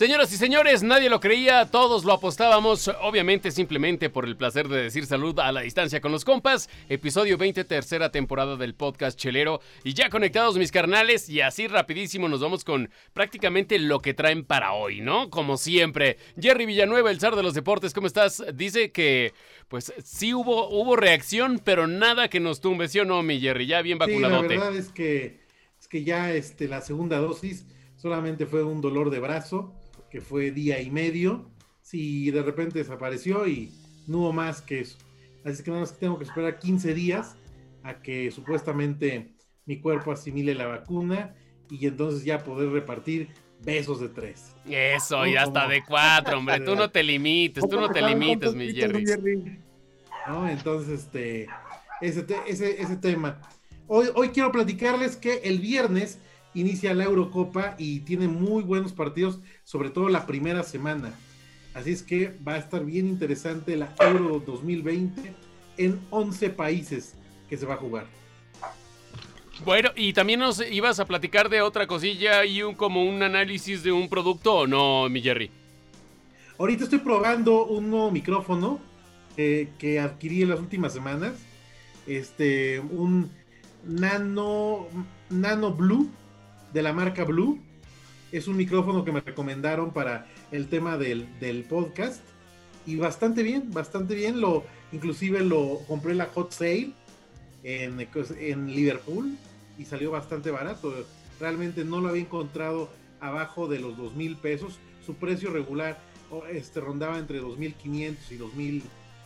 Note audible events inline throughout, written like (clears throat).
Señoras y señores, nadie lo creía, todos lo apostábamos, obviamente simplemente por el placer de decir salud a la distancia con los compas. Episodio 20, tercera temporada del podcast Chelero. Y ya conectados mis carnales, y así rapidísimo nos vamos con prácticamente lo que traen para hoy, ¿no? Como siempre. Jerry Villanueva, el zar de los deportes, ¿cómo estás? Dice que, pues sí hubo, hubo reacción, pero nada que nos tumbe, ¿sí o no, mi Jerry? Ya bien vacunadote. Sí, la verdad es que, es que ya este, la segunda dosis solamente fue un dolor de brazo que fue día y medio, si de repente desapareció y no hubo más que eso. Así que nada más tengo que esperar 15 días a que supuestamente mi cuerpo asimile la vacuna y entonces ya poder repartir besos de tres. Eso, ya está de cuatro, hombre. (laughs) Tú no te limites, tú no te limites, mi Jerry. ¿No? Entonces, este, ese, ese, ese tema. Hoy, hoy quiero platicarles que el viernes inicia la Eurocopa y tiene muy buenos partidos, sobre todo la primera semana. Así es que va a estar bien interesante la Euro 2020 en 11 países que se va a jugar. Bueno, y también nos ibas a platicar de otra cosilla y un como un análisis de un producto o no, mi Jerry. Ahorita estoy probando un nuevo micrófono que adquirí en las últimas semanas. Este, un Nano, Nano Blue de la marca Blue. Es un micrófono que me recomendaron para el tema del, podcast. Y bastante bien, bastante bien. Lo, inclusive lo compré la Hot Sale en, en Liverpool y salió bastante barato. Realmente no lo había encontrado abajo de los dos mil pesos. Su precio regular este, rondaba entre 2.500 y 2.000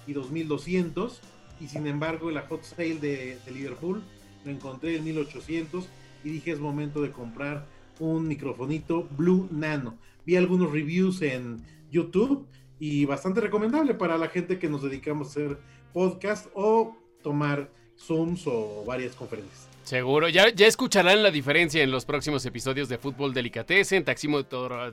y 2.200. Y sin embargo, la hot sale de, de, Liverpool lo encontré en 1.800 y dije es momento de comprar un microfonito Blue Nano. Vi algunos reviews en YouTube y bastante recomendable para la gente que nos dedicamos a hacer podcast o tomar Zooms o varias conferencias. Seguro, ya, ya escucharán la diferencia en los próximos episodios de Fútbol Delicatessen, Taxímetro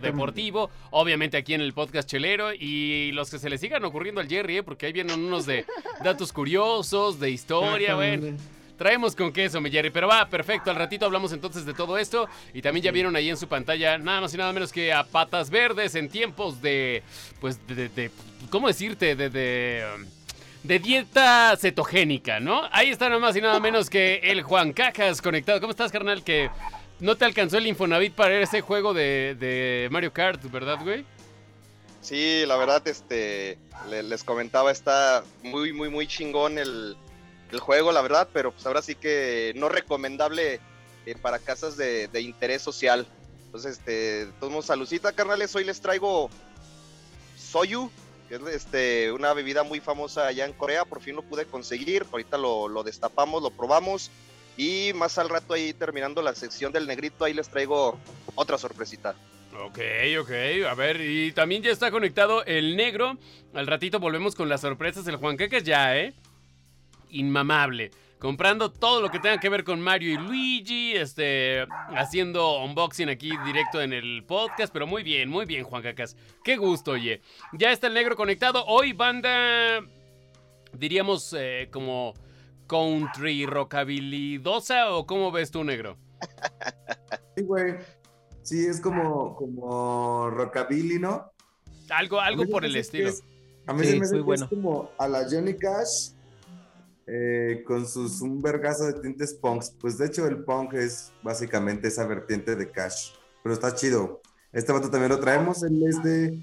Deportivo, obviamente aquí en el podcast Chelero y los que se le sigan ocurriendo al Jerry, ¿eh? porque ahí vienen unos de datos curiosos, de historia, bueno. Traemos con queso, mi Jerry. Pero va, perfecto. Al ratito hablamos entonces de todo esto. Y también ya vieron ahí en su pantalla nada más y nada menos que a patas verdes en tiempos de. Pues de. ¿Cómo decirte? De. de dieta cetogénica, ¿no? Ahí está nada más y nada menos que el Juan Cajas conectado. ¿Cómo estás, carnal? Que no te alcanzó el Infonavit para ese juego de, de Mario Kart, ¿verdad, güey? Sí, la verdad, este, les comentaba, está muy, muy, muy chingón el, el juego, la verdad, pero pues ahora sí que no recomendable eh, para casas de, interés social. Entonces, este, todos salucita, carnales. Hoy les traigo Soyu, que es este, una bebida muy famosa allá en Corea. Por fin lo pude conseguir. Ahorita lo, lo destapamos, lo probamos. Y más al rato ahí terminando la sección del negrito, ahí les traigo otra sorpresita. Ok, ok, a ver, y también ya está conectado el negro. Al ratito volvemos con las sorpresas del Juan es ya, ¿eh? Inmamable. Comprando todo lo que tenga que ver con Mario y Luigi, este, haciendo unboxing aquí directo en el podcast, pero muy bien, muy bien, Juan Cacas. Qué gusto, oye. Ya está el negro conectado. Hoy banda, diríamos, eh, como country rockabilidosa o cómo ves tú, negro? (laughs) Sí, güey. Sí, es como, como rockabilly, ¿no? Algo, algo por el estilo. a mí se me hace que es como a la Johnny Cash eh, con sus un vergazo de tintes punks. Pues de hecho el punk es básicamente esa vertiente de Cash, pero está chido. Este vato también lo traemos, él es de,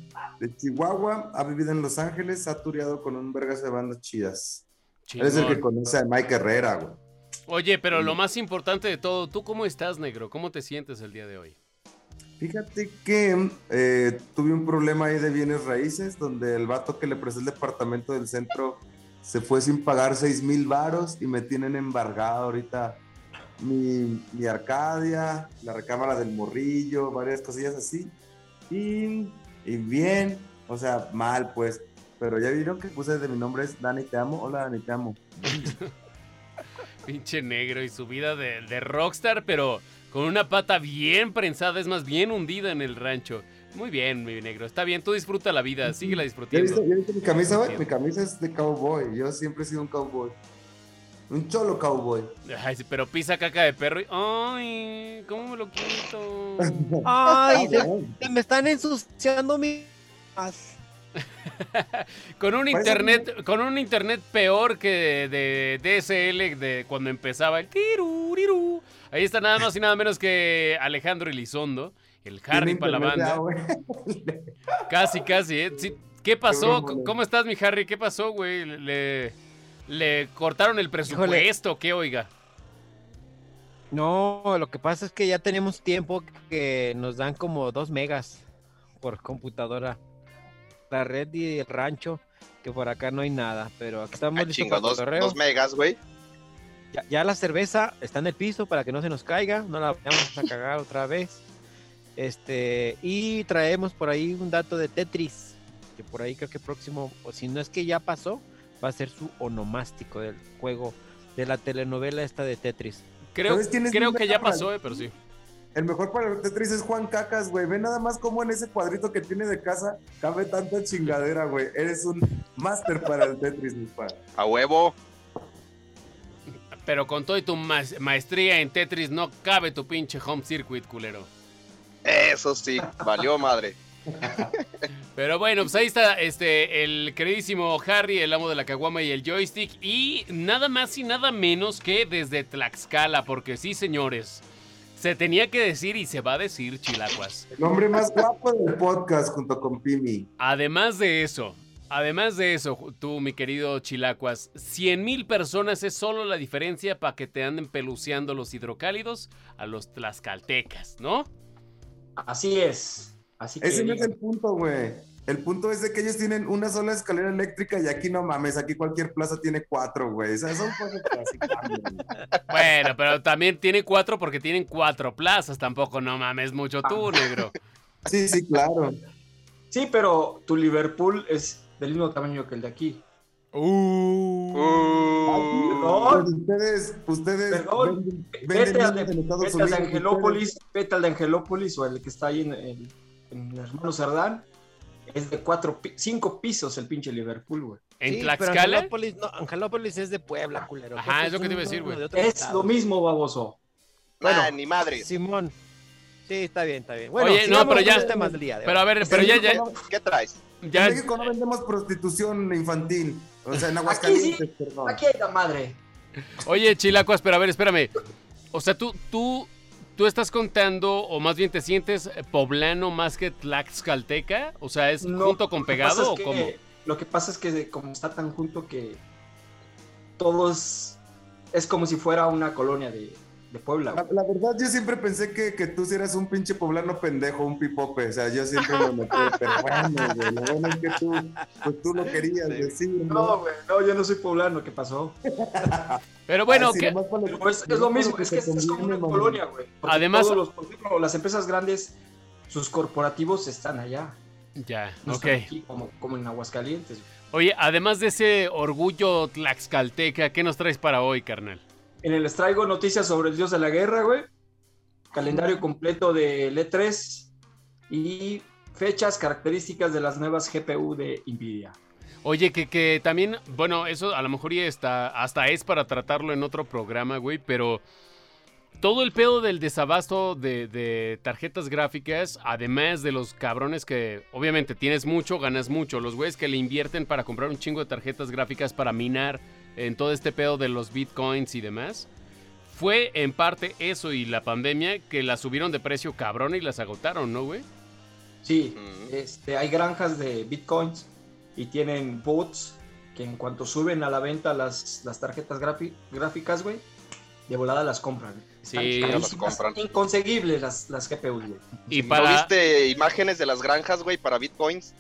Chihuahua, ha vivido en Los Ángeles, ha tureado con un vergazo de bandas chidas. Él es el que conoce a Mike Herrera, güey. Oye, pero lo más importante de todo, ¿tú cómo estás, negro? ¿Cómo te sientes el día de hoy? Fíjate que eh, tuve un problema ahí de bienes raíces, donde el vato que le presté el departamento del centro se fue sin pagar 6 mil varos y me tienen embargado ahorita mi, mi, Arcadia, la recámara del morrillo, varias cosillas así. Y, y, bien, o sea, mal pues. Pero ya vieron que puse de mi nombre es Dani Te Amo. Hola Dani Te Amo. (laughs) Pinche negro y su vida de, de rockstar, pero con una pata bien prensada, es más bien hundida en el rancho. Muy bien, mi negro. Está bien, tú disfruta la vida, síguela disfrutando. ¿Ya viste, mi camisa, güey? Mi camisa es de cowboy. Yo siempre he sido un cowboy. Un cholo cowboy. Ay, pero pisa caca de perro y. ¡Ay! ¿Cómo me lo quito? (laughs) Ay, se, se me están ensuciando mi. (laughs) con un internet, con un internet peor que de, de DSL de cuando empezaba el tiruriru. Ahí está nada más y nada menos que Alejandro Elizondo, el Harry para la banda. (laughs) Casi, casi, ¿eh? Sí, ¿Qué pasó? ¿Cómo estás, mi Harry? ¿Qué pasó, güey? ¿Le, le cortaron el presupuesto? ¿Qué, oiga? No, lo que pasa es que ya tenemos tiempo que nos dan como dos megas por computadora. La red y el rancho, que por acá no hay nada, pero aquí estamos Ah, listos chingo, para dos, cotorreo. dos megas, güey. Ya, ya la cerveza está en el piso para que no se nos caiga, no la vayamos a cagar otra vez. Este, y traemos por ahí un dato de Tetris, que por ahí creo que próximo, o si no es que ya pasó, va a ser su onomástico del juego de la telenovela esta de Tetris. Creo, ¿Sabes quién es creo mi que ya pasó, eh, pero sí. El mejor para el Tetris es Juan Cacas, güey. Ve nada más cómo en ese cuadrito que tiene de casa cabe tanta chingadera, güey. Eres un máster para el Tetris, mi padre. A huevo. Pero con todo y tu ma- maestría en Tetris no cabe tu pinche home circuit, culero. Eso sí, valió madre. (laughs) Pero bueno, pues ahí está este, el queridísimo Harry, el amo de la caguama y el joystick. Y nada más y nada menos que desde Tlaxcala, porque sí, señores. Se tenía que decir y se va a decir, chilacuas. El hombre más guapo del podcast junto con Pimi. Además de eso, además de eso, tú, mi querido Chilacuas, 100 mil personas es solo la diferencia para que te anden peluceando los hidrocálidos a los tlaxcaltecas, ¿no? Así es. Así que Ese no es el punto, güey. El punto es de que ellos tienen una sola escalera eléctrica y aquí no mames, aquí cualquier plaza tiene cuatro, güey. O sea, son cosas que así cambian. (laughs) Bueno, pero también tiene cuatro porque tienen cuatro plazas, tampoco no mames mucho tú, negro. Sí, sí, claro. Sí, pero tu Liverpool es del mismo tamaño que el de aquí. Uh. Pues ustedes, ustedes Perdón. venden, vete venden al de, en vete al de Angelópolis, vete al de Angelópolis o el que está ahí en, el en el hermano Cerdán. Es de cuatro, cinco pisos el pinche Liverpool, güey. ¿En Sí, Tlaxcala? Angelópolis, no, Angelópolis es de Puebla, culero. Ajá, es lo que te iba a decir, güey. de Es estado. lo mismo, baboso. Bueno, ni madre. Simón. Sí, está bien, está bien. Bueno, Oye, no, pero ya- los temas del día de Pero a ver, pero ya, ya, ¿Qué traes? ya, En México no vendemos prostitución infantil. O sea, en aquí Aguascalientes, sí, perdón. aquí hay la madre. Oye, Chilacuas, pero a ver, espérame. O sea, tú, tú, tú estás contando, o más bien te sientes poblano más que tlaxcalteca. O sea, ¿es No, junto con pegado o que- cómo? Lo que pasa es que como está tan junto que todos es como si fuera una colonia de, de Puebla. La, verdad, yo siempre pensé que, que tú sí eras un pinche poblano pendejo, un pipope. O sea, yo siempre me metí, (laughs) pero bueno, güey. Lo bueno es que tú, pues tú lo querías Sí. decir, No, ¿no? güey, no, yo no soy poblano, ¿qué pasó? Pero bueno, Ah, sí, que- Pero es, es lo mismo, para es que es, es como conviene, una mamá. colonia, güey. Además- todos los, por ejemplo, las empresas grandes, sus corporativos están allá. ya, No ok. aquí como, como en Aguascalientes. güey. Oye, además de ese orgullo tlaxcalteca, ¿qué nos traes para hoy, carnal? En el les traigo noticias sobre el dios de la guerra, güey. Calendario completo del E3 y fechas características de las nuevas GPU de Nvidia. Oye, que, que también, bueno, eso a lo mejor ya está, hasta es para tratarlo en otro programa, güey, pero todo el pedo del desabasto de, de tarjetas gráficas, además de los cabrones que obviamente tienes mucho, ganas mucho, los güeyes que le invierten para comprar un chingo de tarjetas gráficas para minar en todo este pedo de los bitcoins y demás, fue en parte eso y la pandemia que las subieron de precio cabrón y las agotaron, ¿no, güey? Sí, este, hay granjas de bitcoins y tienen bots que en cuanto suben a la venta las, las tarjetas gráficas, güey, de volada las compran. Sí. Las compran. Inconseguibles las, las GPUs, güey. Y ¿No para... viste imágenes de las granjas, güey, para bitcoins?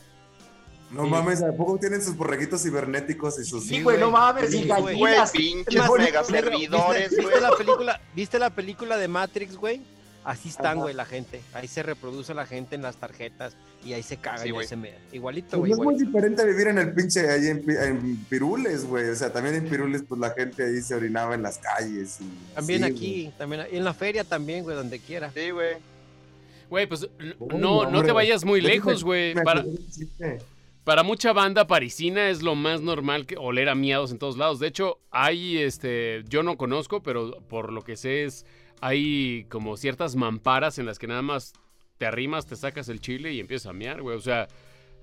No Sí. mames, ¿a poco tienen sus borreguitos cibernéticos y sus... Sí, güey, no mames, y Sí, güey. Güey, gallinas. pinches Es más, mega ¿viste- servidores, ¿viste, güey. ¿viste la película, ¿Viste la película de Matrix, güey? Así están, güey, la gente. Ahí se reproduce la gente en las tarjetas y ahí se cagan Sí, y ahí se mean. Igualito, Pues güey. no es muy diferente vivir en el pinche ahí en, Pi- en Pirules, güey. O sea, también en Pirules, pues la gente ahí se orinaba en las calles. Y, También sí, aquí, también en la feria también, güey, donde quiera. Sí, güey. Güey, pues no, no te vayas muy lejos, güey. Para. Para mucha banda parisina es lo más normal que oler a miados en todos lados. De hecho, hay este, yo no conozco, pero por lo que sé es hay como ciertas mamparas en las que nada más te arrimas, te sacas el chile y empiezas a miar, güey. O sea,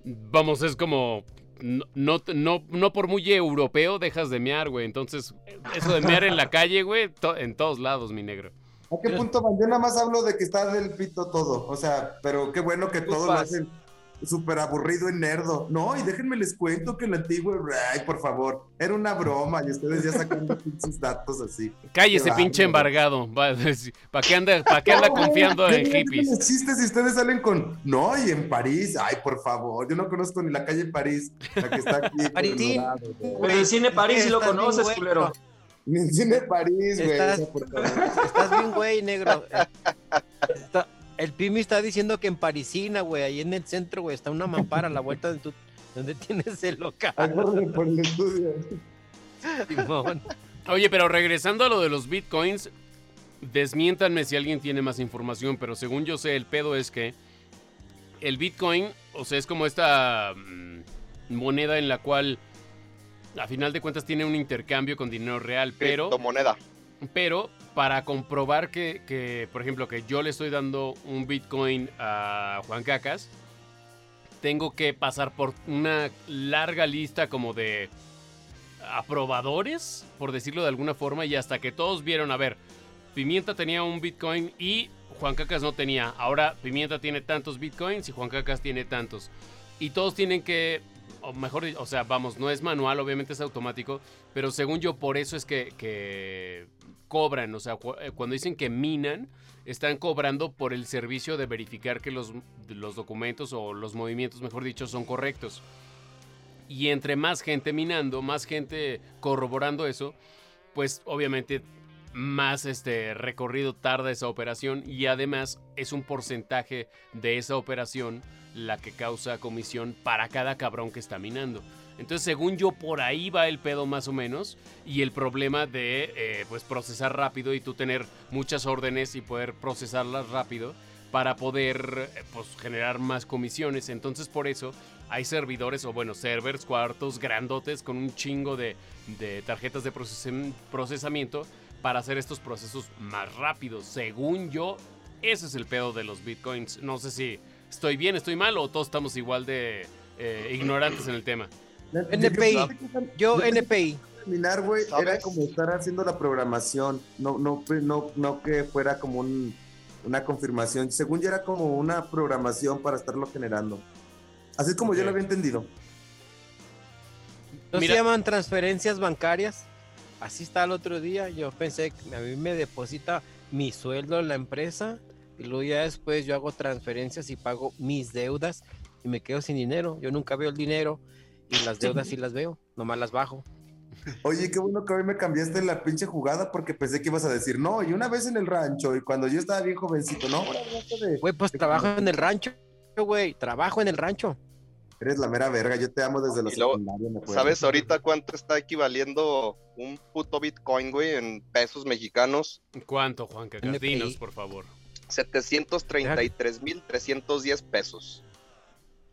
vamos, es como no, no, no, no por muy europeo dejas de mear, güey. Entonces, eso de mear en la calle, güey, to- en todos lados, mi negro. ¿A qué punto van? Yo nada más hablo de que está del pito todo. O sea, pero qué bueno que todo lo hacen súper aburrido y nerdo. No, y déjenme les cuento que el antiguo, ay, por favor, era una broma y ustedes ya sacando pinches (laughs) datos así. Cállese, Qué pinche embargado. (laughs) ¿Para qué anda, pa' qué anda (laughs) confiando ¿Qué en hippies? chistes y ustedes salen con, no, y en París, ay, por favor, yo no conozco ni la calle París, la que está aquí. el el cine París sí lo conoces, culero. Ni en cine París, güey. Estás-. Estás bien, güey, negro. Está- el Pimi está diciendo que en Parisina, güey, ahí en el centro, güey, está una mampara a la vuelta de tu, donde (laughs) tienes el local. Agárrenme por el estudio. Simón. Oye, pero regresando a lo de los bitcoins, desmiéntanme si alguien tiene más información, pero según yo sé, el pedo es que el bitcoin, o sea, es como esta mm, moneda en la cual a final de cuentas tiene un intercambio con dinero real, pero, moneda. pero para comprobar que, que, por ejemplo, que yo le estoy dando un bitcoin a Juan Cacas, tengo que pasar por una larga lista como de aprobadores, por decirlo de alguna forma, y hasta que todos vieron, a ver, Pimienta tenía un Bitcoin y Juan Cacas no tenía. Ahora Pimienta tiene tantos Bitcoins y Juan Cacas tiene tantos. Y todos tienen que, o mejor, o sea, vamos, no es manual, obviamente es automático, pero según yo por eso es que cobran, o sea, eh, cuando dicen que minan, están cobrando por el servicio de verificar que los, los documentos o los movimientos, mejor dicho, son correctos. Y entre más gente minando, más gente corroborando eso, pues obviamente más este recorrido tarda esa operación y además es un porcentaje de esa operación la que causa comisión para cada cabrón que está minando. Entonces, según yo, por ahí va el pedo más o menos y el problema de eh, pues procesar rápido y tú tener muchas órdenes y poder procesarlas rápido para poder eh, pues, generar más comisiones. Entonces, por eso hay servidores o bueno, servers, cuartos grandotes con un chingo de, de tarjetas de procesamiento para hacer estos procesos más rápidos. Según yo, ese es el pedo de los bitcoins. No sé si estoy bien, estoy mal o todos estamos igual de eh, ignorantes en el tema. NPI. Yo, NPI. terminar, güey, era como estar haciendo la programación, no, no, pues, no, no que fuera como un- una confirmación. Según yo era como una programación para estarlo generando. Así es como yo lo había entendido. ¿No Mira. se llaman transferencias bancarias? Así está el otro día. Yo pensé que a mí me deposita mi sueldo en la empresa y luego ya después yo hago transferencias y pago mis deudas y me quedo sin dinero. Yo nunca veo el dinero y las deudas sí (laughs) las veo, nomás las bajo. Oye, qué bueno que hoy me cambiaste la pinche jugada porque pensé que ibas a decir, no, y una vez en el rancho, y cuando yo estaba bien jovencito, no, de- Güey, pues trabajo en el rancho, güey, trabajo en el rancho. Eres la mera verga, yo te amo desde los secundarios. ¿Sabes ahorita cuánto está equivaliendo un puto Bitcoin, güey, en pesos mexicanos? ¿Cuánto, Juan. Dinos, por favor. 733.310 pesos.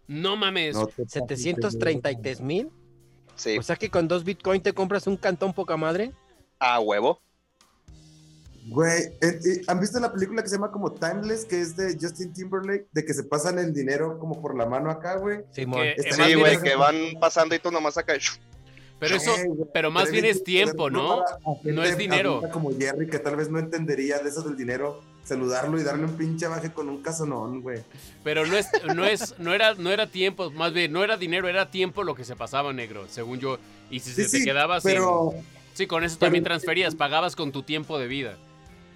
No mames. No te pases de 733 mil. Sí, O sea que con dos bitcoin te compras un cantón poca madre. a huevo. Güey, eh, eh, ¿han visto la película que se llama como Timeless, que es de Justin Timberlake, de que se pasan el dinero como por la mano acá, güey? Sí, bien güey, que van pasando y tú nomás acá. pero eso, güey, pero más bien es tiempo, ¿no? No es dinero. Como Jerry, que tal vez no entendería de eso del dinero, saludarlo y darle un pinche baje con un casonón, güey. Pero no es, no es, no era, no era tiempo, más bien, no era dinero, era tiempo lo que se pasaba, negro, según yo. Y si Sí, se te sí, quedaba sin- pero, Sí, con eso pero- también transferías, pagabas con tu tiempo de vida.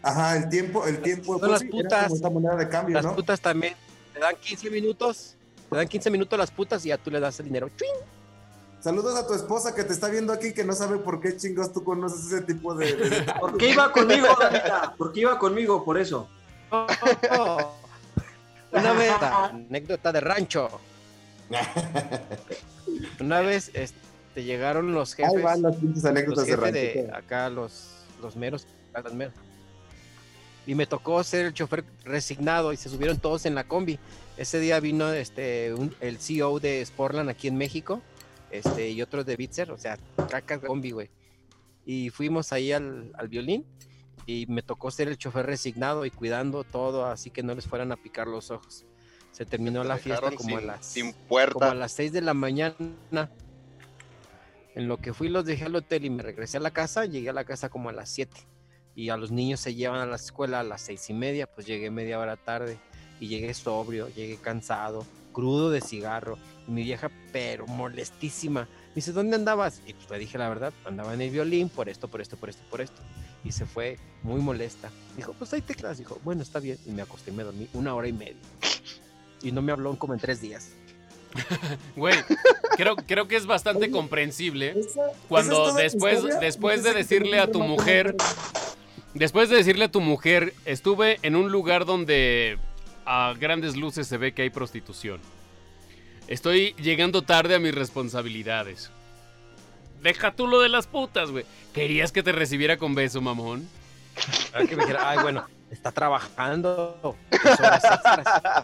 ajá, el tiempo, el tiempo, Son las sí, putas. como esta moneda de cambio, Las ¿no? putas también. Te dan 15 minutos. Te dan 15 minutos las putas y ya tú le das el dinero. ¡Chuin! Saludos a tu esposa que te está viendo aquí, que no sabe por qué chingos tú conoces ese tipo de... de- (laughs) ¿Por qué iba conmigo, Damita? ¿Por qué iba conmigo? Por eso. Oh, oh. Una vez, anécdota de rancho. (laughs) Una vez este, llegaron los jefes, Ahí van las pinches los anécdotas de jefes de rancho. acá, los, los meros, acá los meros. y me tocó ser el chofer resignado y se subieron todos en la combi. Ese día vino este un- el CEO de Sportland aquí en México, este y otro de Bitzer, o sea, caca combi, güey. Y fuimos ahí al, al violín y me tocó ser el chofer resignado y cuidando todo, así que no les fueran a picar los ojos. Se terminó la fiesta como a las sin como a puerta. las 6 de la mañana. En lo que fui los dejé al hotel y me regresé a la casa, llegué a la casa como a las 7. Y a los niños se llevan a la escuela a las seis y media, pues llegué media hora tarde y llegué sobrio, llegué cansado, crudo de cigarro. Y mi vieja, pero molestísima. Me dice, ¿dónde andabas? Y pues le dije la verdad, andaba en el violín por esto, por esto, por esto, por esto. Y se fue muy molesta. Dijo, pues hay teclas. Dijo, bueno, está bien. Y me acosté y me dormí una hora y media. Y no me habló como en tres días. (laughs) Güey, creo, creo que es bastante comprensible Esa- cuando esa después, después de decirle a tu mujer, después de decirle a tu mujer, estuve en un lugar donde a grandes luces se ve que hay prostitución. Estoy llegando tarde a mis responsabilidades. Deja tú lo de las putas, güey. ¿Querías que te recibiera con beso, mamón? Para que me dijera, ay, bueno, está trabajando. pues, horas extras".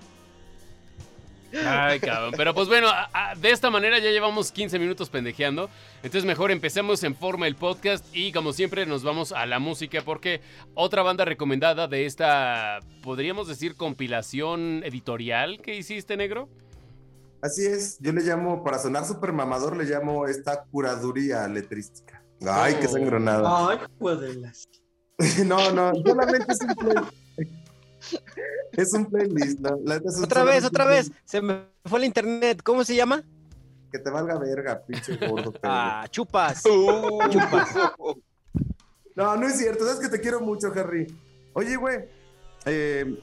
Ay, cabrón. Pero pues bueno, a- a- de esta manera ya llevamos 15 minutos pendejeando. Entonces mejor empecemos en forma el podcast y como siempre nos vamos a la música porque otra banda recomendada de esta, podríamos decir, compilación editorial que hiciste, negro. Así es, yo le llamo, para sonar super mamador, le llamo esta curaduría letrística. Ay, qué Oh. sangronada. Ay, pues de las. (laughs) No, no, solamente es un playlist. (laughs) Es un playlist, ¿no? La neta es un- Otra vez, otra vez. Se me fue el internet. ¿Cómo se llama? Que te valga verga, pinche gordo. (laughs) pendejo. Ah, chupas. Uh, Chupas. No, no es cierto, sabes que te quiero mucho, Harry. Oye, güey, eh,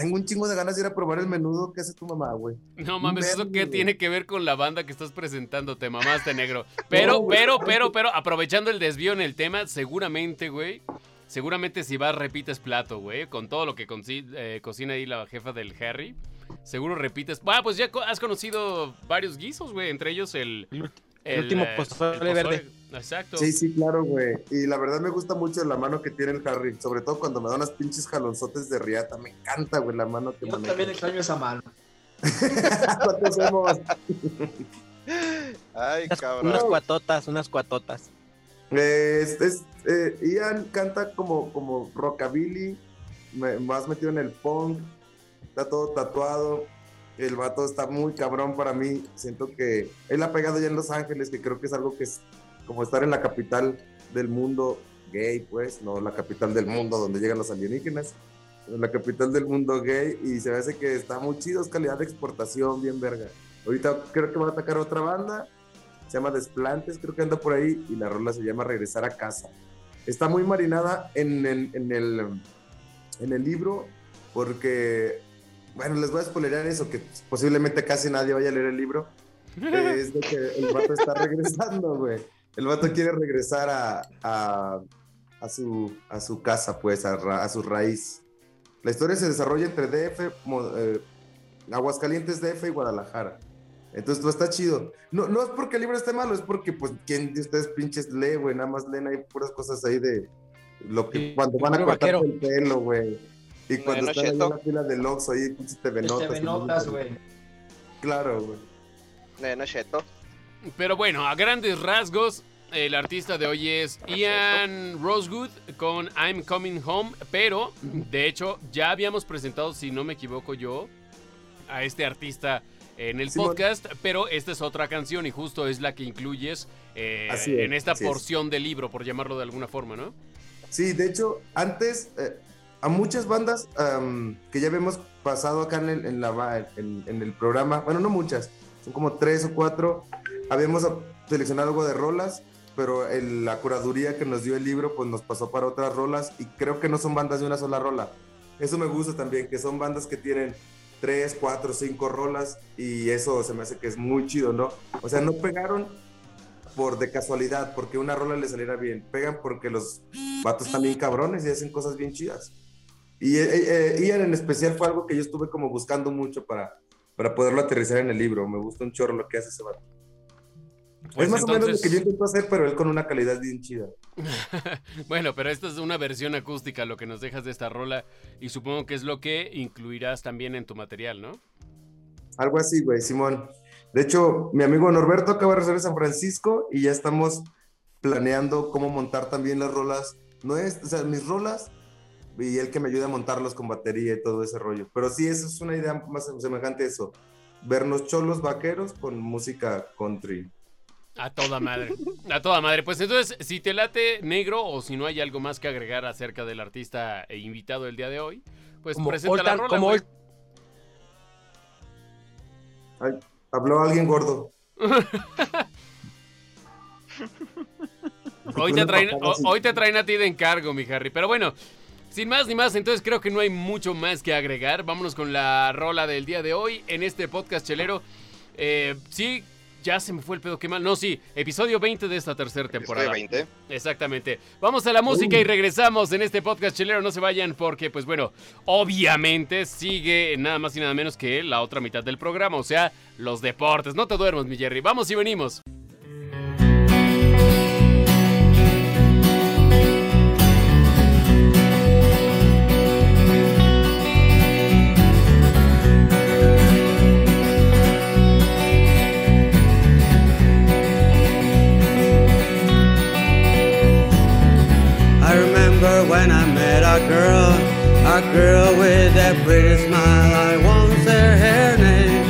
tengo un chingo de ganas de ir a probar el menudo que hace tu mamá, güey. No mames, ¿eso qué tiene que ver con la banda que estás presentando? Te mamaste, negro. (laughs) Pero, No, pero, pero, pero, aprovechando el desvío en el tema, seguramente, güey, seguramente si vas repites plato, güey, con todo lo que eh, cocina ahí la jefa del Harry. Seguro repites. Ah, pues ya co- has conocido varios guisos, güey, entre ellos el... El último eh, pozole verde. Exacto. Sí, sí, claro, güey. Y la verdad me gusta mucho la mano que tiene el Harry, sobre todo cuando me da unas pinches jalonzotes de riata. Me encanta, güey, la mano que Yo maneja. también extraño esa mano. (laughs) Ay, Unas, cabrón. unas cuatotas, unas cuatotas. Eh, es- es, eh, Ian canta como, como rockabilly, me- más metido en el punk, está todo tatuado. El vato está muy cabrón para mí. Siento que él ha pegado ya en Los Ángeles, que creo que es algo que es como estar en la capital del mundo gay, pues, no la capital del mundo donde llegan los alienígenas, en la capital del mundo gay. Y se me hace que está muy chido, es calidad de exportación, bien verga. Ahorita creo que va a atacar otra banda, se llama Desplantes, creo que anda por ahí, y la rola se llama Regresar a casa. Está muy marinada en el, en el, en el libro, porque, bueno, les voy a spoilerar eso, que posiblemente casi nadie vaya a leer el libro. (laughs) es de que el vato está regresando, güey. El vato quiere regresar a, a, a su, a su casa, pues, a, ra- a su raíz. La historia se desarrolla entre DF, Mo- eh, Aguascalientes, DF y Guadalajara. Entonces, pues está chido. No, no es porque el libro esté malo, es porque, pues, ¿quién de ustedes pinches lee, güey? Nada más leen ahí puras cosas ahí de lo que Sí, cuando van a cortar vaquero. el pelo, güey. Y cuando no, están ahí en la fila del Oxxo, ahí pinches TV notas. TV y no- notas, güey. Claro, güey. No cheto. Pero bueno, a grandes rasgos, el artista de hoy es Ian Rosewood con I'm Coming Home, pero de hecho ya habíamos presentado, si no me equivoco yo, a este artista en el Simón. podcast, pero esta es otra canción y justo es la que incluyes eh, es, en esta es. porción del libro, por llamarlo de alguna forma, ¿no? Sí, de hecho, antes eh, a muchas bandas que ya habíamos pasado acá en el, en la ba- en- en el programa, bueno, no muchas, son como tres o cuatro, habíamos seleccionado algo de rolas, pero el- la curaduría que nos dio el libro pues nos pasó para otras rolas y creo que no son bandas de una sola rola. Eso me gusta también, que son bandas que tienen tres, cuatro, cinco rolas y eso se me hace que es muy chido, ¿no? O sea, no pegaron por de casualidad, porque una rola le saliera bien, pegan porque los vatos están bien cabrones y hacen cosas bien chidas. Y eh, eh, Ian en especial fue algo que yo estuve como buscando mucho para, para poderlo aterrizar en el libro. Me gusta un chorro lo que hace ese vato. Pues es más o menos lo que yo intento hacer, pero él con una calidad bien chida. (laughs) bueno, pero esta es una versión acústica lo que nos dejas de esta rola y supongo que es lo que incluirás también en tu material, ¿no? Algo así, güey, Simón. De hecho, mi amigo Norberto acaba de regresar de San Francisco y ya estamos planeando cómo montar también las rolas. No es, o sea, mis rolas y él que me ayuda a montarlos con batería y todo ese rollo. Pero sí, eso es una idea más semejante a eso. Vernos cholos vaqueros con música country. A toda madre. A toda madre. Pues entonces, si te late negro o si no hay algo más que agregar acerca del artista e invitado el día de hoy, pues Como presenta Old la rola. como Ay, habló alguien gordo. (laughs) Hoy te, traen, ho- hoy te traen a ti de encargo, mi Harry. Pero bueno, sin más ni más, entonces creo que no hay mucho más que agregar. Vámonos con la rola del día de hoy en este podcast chelero. Eh, sí, ya se me fue el pedo, qué mal. No, sí, episodio 20 de esta tercera temporada. Estoy 20. Exactamente. Vamos a la música y regresamos en este podcast chelero. No se vayan porque, pues bueno, obviamente sigue nada más y nada menos que la otra mitad del programa, o sea, los deportes. No te duermas, mi Jerry. Vamos y venimos. A girl with that pretty smile. I once her name.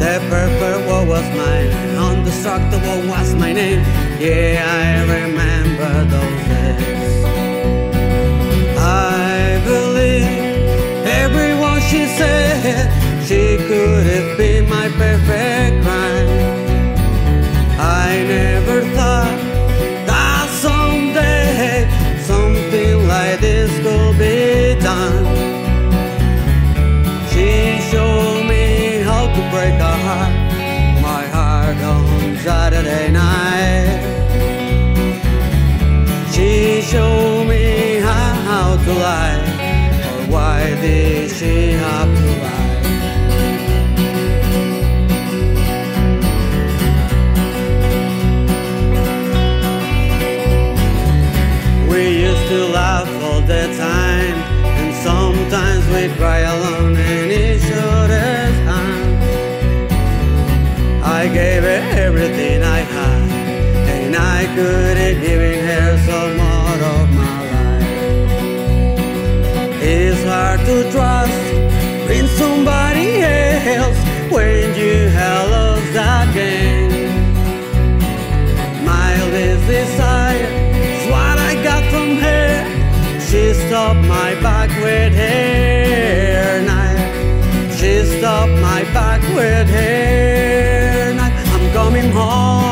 The perfect one was mine, indestructible was my name. Yeah, I remember those days. I believe everyone she said she could have been or why did she have to lie? We used to laugh all the time, and sometimes we cry alone in each other's arms. I gave her everything I had, and I couldn't give given to trust in somebody else when you have lost again. Mildest desire is what I got from her. She stopped my back with her knife. She stopped my back with her knife. I'm coming home,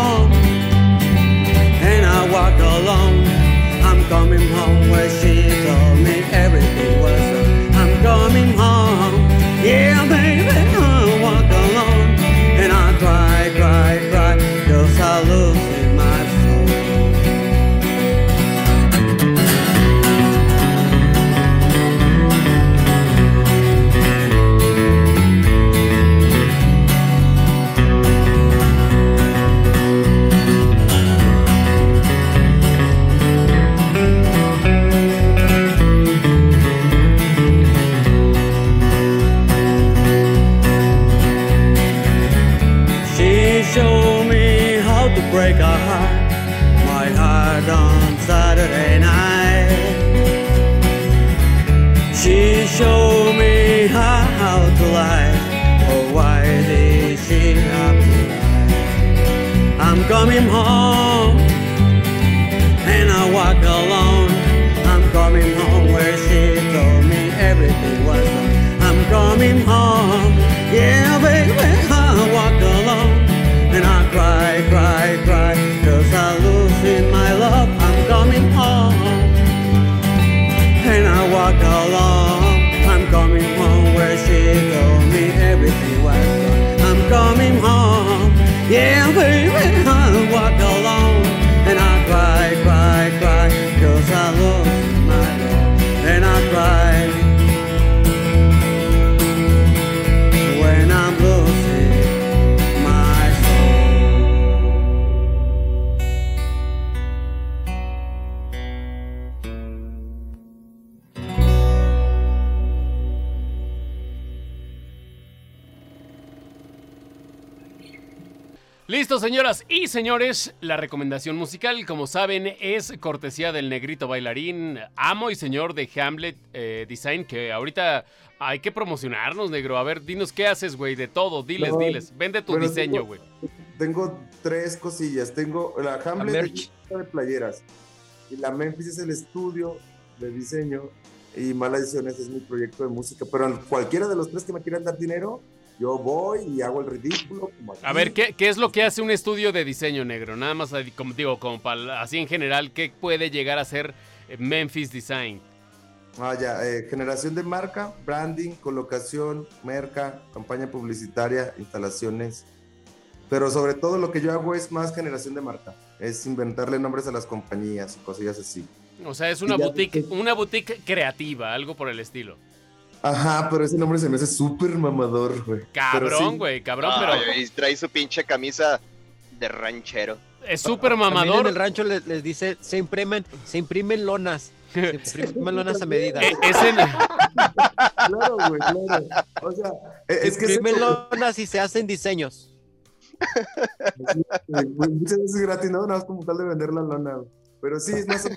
lie? I'm señoras y señores, la recomendación musical, como saben, es cortesía del negrito bailarín, amo y señor de Hamlet eh, Design, que ahorita hay que promocionarnos, negro. A ver, dinos qué haces, güey, de todo, diles, No, diles. Vende tu bueno, diseño, güey. Tengo tres cosillas. Tengo la Hamlet es de playeras. Y la Memphis es el estudio de diseño. Y Mala Ediciones es mi proyecto de música. Pero en cualquiera de los tres que me quieran dar dinero, yo voy y hago el ridículo. como. A ver, ¿qué, qué es lo que hace un estudio de diseño negro? Nada más, ahí, como digo, como para, así en general, ¿qué puede llegar a ser eh, Memphis Design? Ah, ya. eh, generación de marca, branding, colocación, merca, campaña publicitaria, instalaciones. Pero sobre todo lo que yo hago es más generación de marca. Es inventarle nombres a las compañías y cosillas así. O sea, es una boutique, una boutique creativa, algo por el estilo. Ajá, pero ese nombre se me hace súper mamador, güey. Cabrón, sí. güey, cabrón, pero y trae su pinche camisa de ranchero. es súper También en mamador. el rancho les, les dice, se imprimen, se imprimen lonas. Se (laughs) imprimen lonas a medida. Eh, es en- Claro, güey, claro. O sea, e- Se es que es imprimen lonas y se hacen diseños. muchas veces gratis, no, nada más como tal de vender la lana. güey. Pero sí, es más. de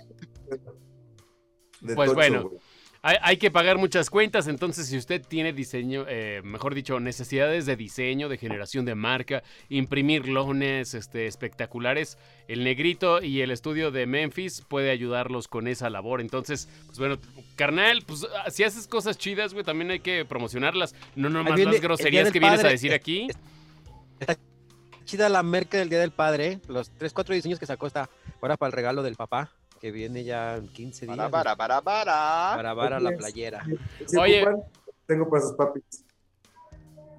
Pues tocho, bueno. güey. Hay, hay que pagar muchas cuentas, entonces si usted tiene diseño, eh, mejor dicho, necesidades de diseño, de generación de marca, imprimir lones este, espectaculares, el negrito y el estudio de Memphis puede ayudarlos con esa labor. Entonces, pues bueno, carnal, pues ah, si haces cosas chidas, güey, también hay que promocionarlas. No nomás viene las groserías que vienes a decir aquí. Chida la merca del Día del Padre. Los 3, 4 diseños que sacó está ahora para el regalo del papá, que viene ya en 15 días. Para, para, para, para. Para para la playera. Si Oye. ocupan, tengo para sus papis.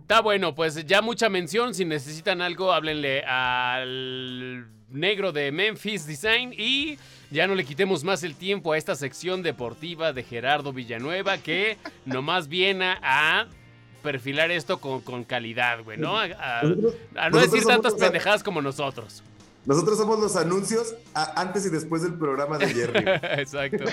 Está bueno, pues ya mucha mención. Si necesitan algo, háblenle al negro de Memphis Design y ya no le quitemos más el tiempo a esta sección deportiva de Gerardo Villanueva que (laughs) nomás viene a perfilar esto con, con calidad, güey, ¿no? A, a- a no decir tantas pendejadas como nosotros. Nosotros somos los anuncios antes y después del programa de Jerry. (laughs) Exacto.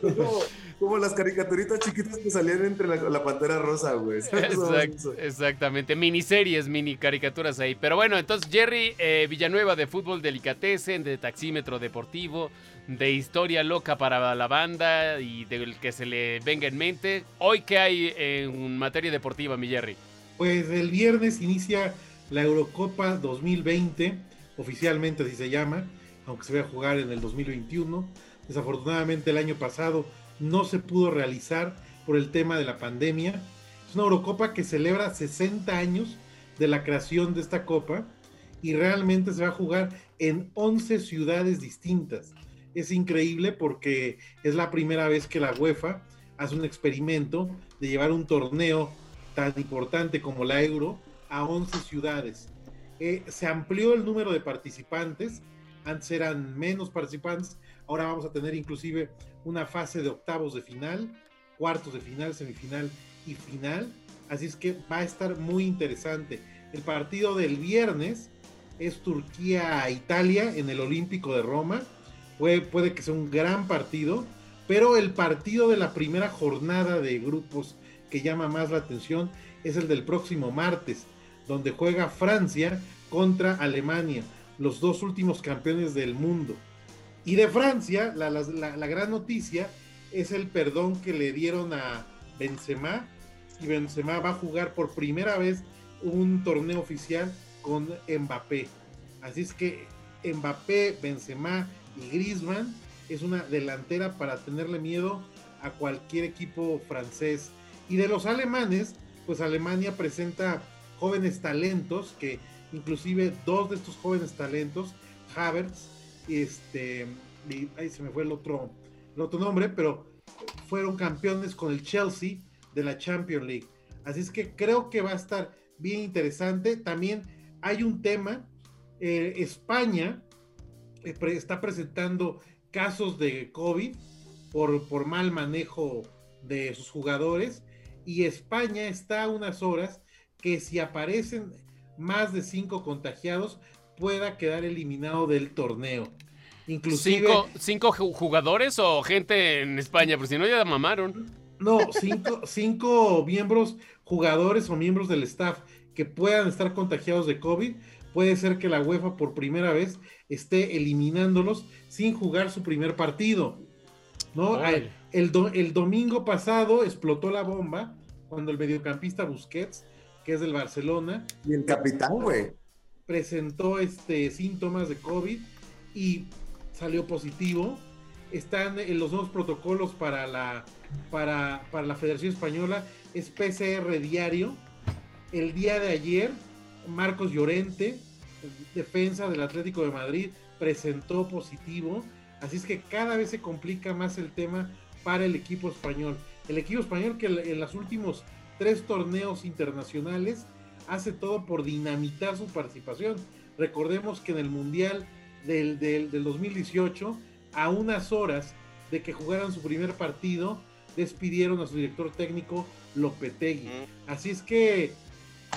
como, como las caricaturitas chiquitas que salían entre la, la pantera rosa, güey. Exacto, exactamente, miniseries, mini caricaturas ahí. Pero bueno, entonces Jerry eh, Villanueva de Fútbol Delicatessen, de Taxímetro Deportivo, de Historia Loca para la banda y del que se le venga en mente. Hoy, ¿qué hay en materia deportiva, mi Jerry? Pues el viernes inicia la Eurocopa 2020, oficialmente así se llama, aunque se va a jugar en el 2021. Desafortunadamente el año pasado no se pudo realizar por el tema de la pandemia. Es una Eurocopa que celebra 60 años de la creación de esta copa y realmente se va a jugar en 11 ciudades distintas. Es increíble porque es la primera vez que la UEFA hace un experimento de llevar un torneo tan importante como la Euro a 11 ciudades. Eh, se amplió el número de participantes, antes eran menos participantes, ahora vamos a tener inclusive una fase de octavos de final, cuartos de final, semifinal y final, así es que va a estar muy interesante. El partido del viernes es Turquía-Italia en el Olímpico de Roma, puede, puede que sea un gran partido, pero el partido de la primera jornada de grupos que llama más la atención es el del próximo martes, donde juega Francia contra Alemania, los dos últimos campeones del mundo. Y de Francia, la, la- la- gran noticia es el perdón que le dieron a Benzema, y Benzema va a jugar por primera vez un torneo oficial con Mbappé. Así es que Mbappé, Benzema y Griezmann es una delantera para tenerle miedo a cualquier equipo francés. Y de los alemanes, pues Alemania presenta jóvenes talentos que inclusive dos de estos jóvenes talentos, Havertz, este, ahí se me fue el otro, el otro nombre, pero fueron campeones con el Chelsea de la Champions League. Así es que creo que va a estar bien interesante. También hay un tema, eh, España eh, está presentando casos de COVID por, por mal manejo de sus jugadores y España está a unas horas que si aparecen más de cinco contagiados pueda quedar eliminado del torneo. Inclusive ¿Cinco, cinco ju- jugadores o gente en España? Por si no, ya mamaron. No, cinco, (laughs) cinco miembros, jugadores o miembros del staff que puedan estar contagiados de COVID, puede ser que la UEFA por primera vez esté eliminándolos sin jugar su primer partido. ¿no? El, do- el domingo pasado explotó la bomba cuando el mediocampista Busquets, que es del Barcelona, Y el capitán, güey. presentó este, síntomas de COVID y salió positivo. Están en los nuevos protocolos para la, para, para la Federación Española, es PCR diario. El día de ayer, Marcos Llorente, defensa del Atlético de Madrid, presentó positivo. Así es que cada vez se complica más el tema para el equipo español. El equipo español que en los últimos tres torneos internacionales hace todo por dinamitar su participación. Recordemos que en el Mundial del, del, del 2018, a unas horas de que jugaran su primer partido, despidieron a su director técnico Lopetegui. Así es que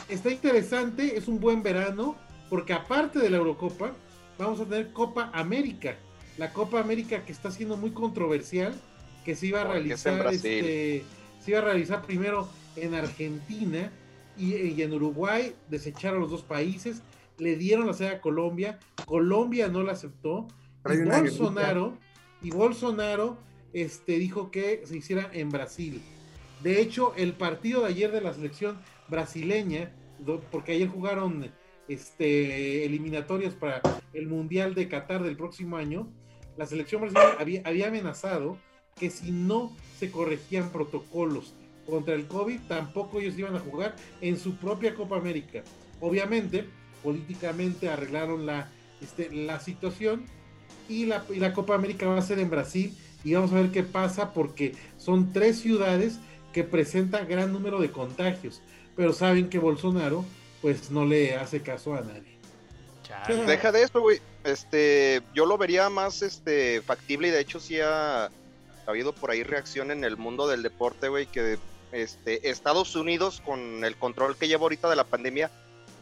está interesante, es un buen verano, porque aparte de la Eurocopa, vamos a tener Copa América. La Copa América que está siendo muy controversial, que se iba a Porque realizar, este, se iba a realizar primero en Argentina y, y en Uruguay, desecharon los dos países, le dieron la sede a Colombia, Colombia no la aceptó, y Bolsonaro, y Bolsonaro este, dijo que se hiciera en Brasil. De hecho, el partido de ayer de la selección brasileña, porque ayer jugaron este, eliminatorias para el Mundial de Qatar del próximo año, la selección brasileña había, había amenazado que si no se corregían protocolos contra el COVID, tampoco ellos iban a jugar en su propia Copa América. Obviamente, políticamente arreglaron la, este, la situación y la, y la Copa América va a ser en Brasil y vamos a ver qué pasa porque son tres ciudades que presentan gran número de contagios, pero saben que Bolsonaro pues no le hace caso a nadie. Chale. (laughs) Deja de esto, güey. Este, yo lo vería más este factible y de hecho sí ha, ha habido por ahí reacción en el mundo del deporte, güey, que este Estados Unidos con el control que lleva ahorita de la pandemia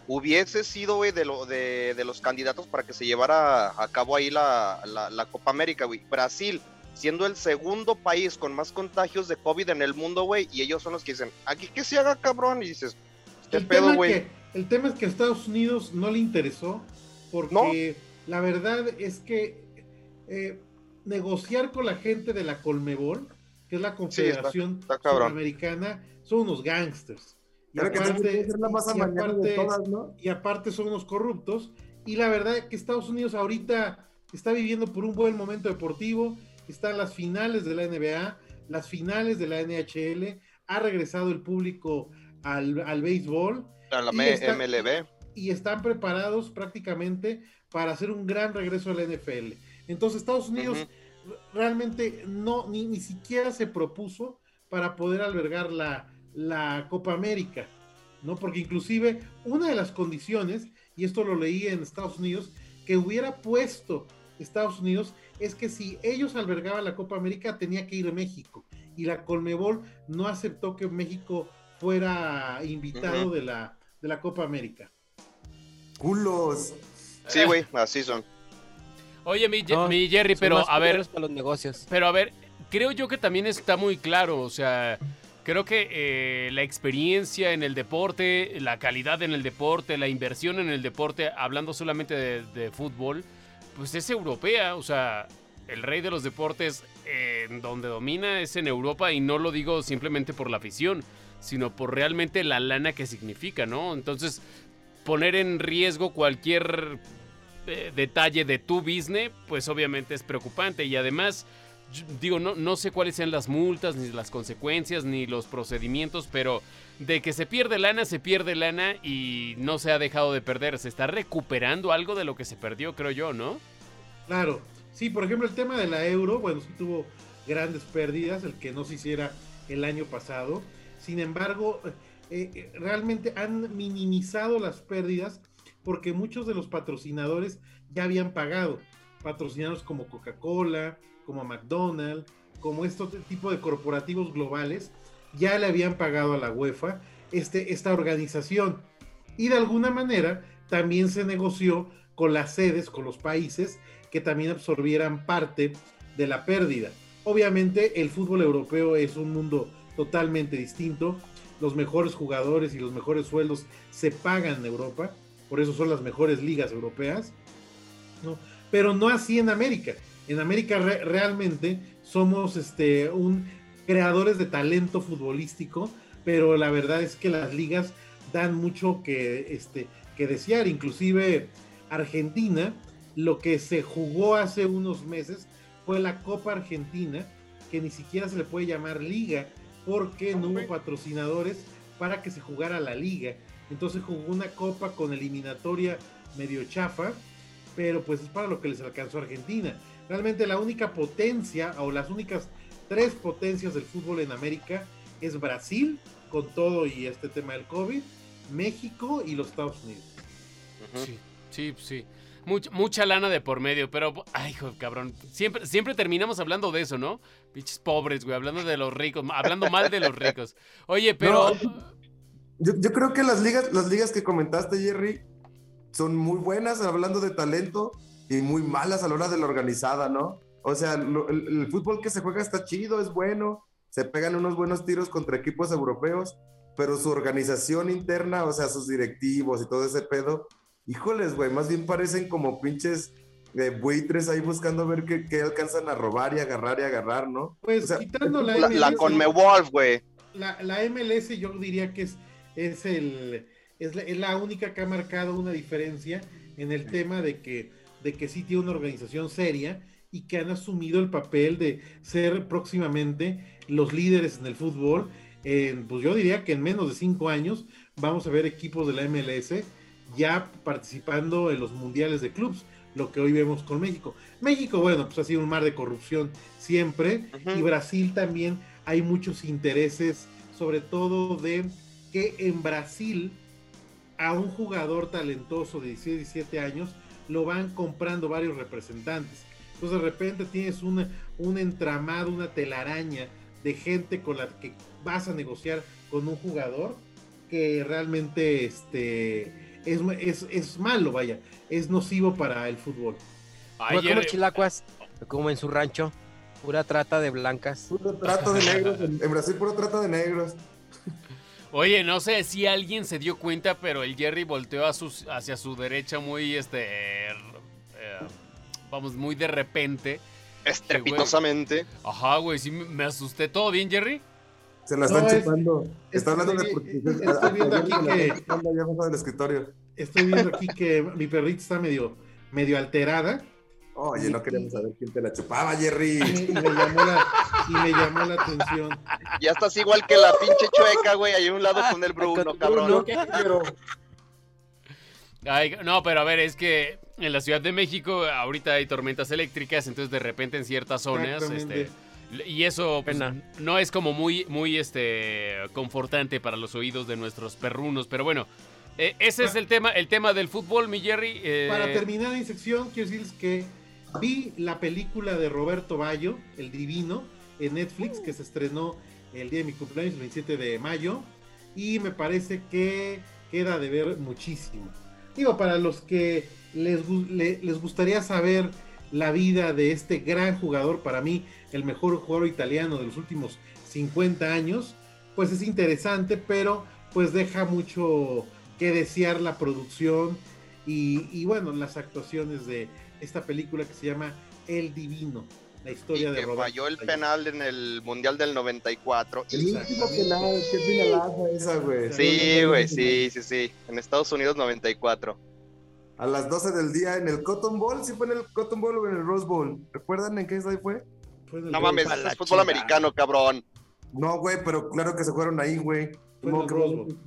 hubiese sido, güey, de, lo, de, de los candidatos para que se llevara a cabo ahí la, la, la Copa América, güey. Brasil, siendo el segundo país con más contagios de COVID en el mundo, güey, y ellos son los que dicen, aquí que se haga cabrón, y dices, ¿qué El pedo, güey? el tema es que a Estados Unidos no le interesó porque la verdad es que eh, negociar con la gente de la Colmebol, que es la Confederación está cabrón. Sudamericana, son unos gangsters. Y aparte, y aparte- todas, ¿no? y aparte son unos corruptos. Y la verdad es que Estados Unidos ahorita está viviendo por un buen momento deportivo. Están las finales de la NBA, las finales de la NHL. Ha regresado el público al, al béisbol A la y está- MLB. y están preparados prácticamente para hacer un gran regreso a la NFL. Entonces Estados Unidos Ujú. Realmente no ni, ni siquiera se propuso para poder albergar la, la Copa América, ¿no? Porque inclusive una de las condiciones, y esto lo leí en Estados Unidos, que hubiera puesto Estados Unidos es que si ellos albergaban la Copa América tenía que ir a México y la Colmebol no aceptó que México fuera invitado de, la, de la Copa América. Culos. Sí, güey, así son. Oye, mi, No, mi Jerry, pero a ver, para los negocios. pero a ver, creo yo que también está muy claro, o sea, creo que eh, la experiencia en el deporte, la calidad en el deporte, la inversión en el deporte, hablando solamente de, de fútbol, pues es europea, o sea, el rey de los deportes eh, donde domina es en Europa y no lo digo simplemente por la afición, sino por realmente la lana que significa, ¿no? Entonces, poner en riesgo cualquier eh, detalle de tu business, pues obviamente es preocupante. Y además, digo, no, no sé cuáles sean las multas, ni las consecuencias, ni los procedimientos, pero de que se pierde lana, se pierde lana y no se ha dejado de perder. Se está recuperando algo de lo que se perdió, creo yo, ¿no? Claro, sí, por ejemplo, el tema de la euro, bueno, sí tuvo grandes pérdidas, el que no se hiciera el año pasado. Sin embargo, eh, eh, realmente han minimizado las pérdidas porque muchos de los patrocinadores ya habían pagado. Patrocinadores como Coca-Cola, como McDonald's, como este tipo de corporativos globales, ya le habían pagado a la UEFA este, esta organización. Y de alguna manera también se negoció con las sedes, con los países, que también absorbieran parte de la pérdida. Obviamente el fútbol europeo es un mundo totalmente distinto. Los mejores jugadores y los mejores sueldos se pagan en Europa, por eso son las mejores ligas europeas. ¿no? Pero no así en América. En América re- realmente somos este, un creadores de talento futbolístico, pero la verdad es que las ligas dan mucho que, este, que desear. Inclusive Argentina, lo que se jugó hace unos meses fue la Copa Argentina, que ni siquiera se le puede llamar liga, porque no hubo patrocinadores para que se jugara la liga. Entonces jugó una copa con eliminatoria medio chafa, pero pues es para lo que les alcanzó a Argentina. Realmente la única potencia o las únicas tres potencias del fútbol en América es Brasil, con todo y este tema del COVID, México y los Estados Unidos. Sí, sí, sí. Mucha, mucha lana de por medio, pero, ay, hijo, cabrón. Siempre, siempre terminamos hablando de eso, ¿no? Pinches pobres, güey, hablando de los ricos, hablando mal de los ricos. Oye, pero. Yo, yo creo que las ligas, las ligas que comentaste, Jerry, son muy buenas hablando de talento y muy malas a la hora de la organizada, ¿no? O sea, lo- el, el fútbol que se juega está chido, es bueno, se pegan unos buenos tiros contra equipos europeos, pero su organización interna, o sea, sus directivos y todo ese pedo, híjoles, güey, más bien parecen como pinches eh, buitres ahí buscando ver qué, qué alcanzan a robar y agarrar y agarrar, ¿no? Pues O sea, quitando la, La, la MLS, Conmebol, güey. la, la MLS yo diría que es, es, el, es, la, es la única que ha marcado una diferencia en el tema de que, de que sí tiene una organización seria y que han asumido el papel de ser próximamente los líderes en el fútbol. Pues yo diría que en menos de cinco años vamos a ver equipos de la MLS ya participando en los mundiales de clubes, lo que hoy vemos con México. México, bueno, pues ha sido un mar de corrupción siempre, y Brasil también hay muchos intereses, sobre todo de que en Brasil a un jugador talentoso de 16, 17 años lo van comprando varios representantes. Entonces de repente tienes una, un entramado, una telaraña de gente con la que vas a negociar con un jugador que realmente este, es, es, es malo, vaya, es nocivo para el fútbol. Ay, como chilacuas, como en su rancho, pura trata de blancas. Puro trato de negros, en, en Brasil puro trato de negros. Oye, no sé si alguien se dio cuenta, pero el Jerry volteó a sus, hacia su derecha muy, este, eh, vamos, muy de repente. Estrepitosamente. Ajá, güey, sí me asusté. ¿Todo bien, Jerry? Se la están No, chupando. es Está hablando de estoy- prostitución. estoy viendo aquí que- del escritorio. Estoy viendo aquí que mi perrita está medio, medio alterada. Oye, no queríamos saber quién te la chupaba, Jerry. me, y me llamó la, y me llamó la atención. Ya estás igual que la pinche chueca, güey. Ahí a un lado con el Bruno, con cabrón. Bruno. Pero Ay, no, pero a ver, es que en la Ciudad de México ahorita hay tormentas eléctricas, entonces de repente en ciertas zonas, este, y eso pues, no es como muy, muy, este, confortante para los oídos de nuestros perrunos, pero bueno, eh, ese es el tema, el tema del fútbol, mi Jerry. eh, Para terminar mi sección, quiero decirles que vi la película de Roberto Bayo, El Divino, en Netflix, que se estrenó el día de mi cumpleaños, el 27 de mayo, y me parece que queda de ver muchísimo. Digo, para los que les, les gustaría saber la vida de este gran jugador, para mí el mejor jugador italiano de los últimos 50 años, pues es interesante, pero pues deja mucho que desear la producción y, y, bueno, las actuaciones de esta película que se llama El Divino, la Y historia de que falló el penal en el Mundial del 94. El último penal, qué finalaza esa, güey. Sí, güey, sí, sí, sí. En Estados Unidos 94. A las 12 del día en el Cotton Bowl, sí fue en el Cotton Bowl o en el Rose Bowl. ¿Recuerdan en qué ahí fue? No mames, es fútbol americano, cabrón. No, güey, pero claro que se fueron ahí, güey. Fue en Como el que- Rose Bowl.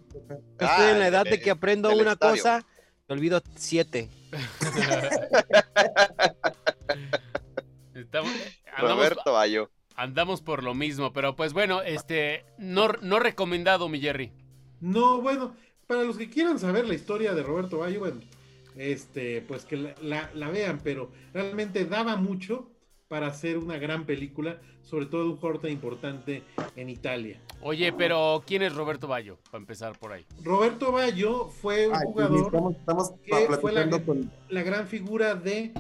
Estoy en la edad de eh, que aprendo una estadio. cosa, me olvido siete. (laughs) estamos- andamos, Roberto Bayo. andamos por lo mismo, pero pues bueno, este, no, no recomendado, mi Jerry. No, bueno, para los que quieran saber la historia de Roberto Bayo, bueno, este, pues que la, la- la vean, pero realmente daba mucho para hacer una gran película, sobre todo de un jugador tan importante en Italia. Oye, pero ¿quién es Roberto Bayo? Para empezar por ahí. Roberto Bayo fue un Ay, jugador, Estamos, estamos que fue la- platicando con. la gran figura de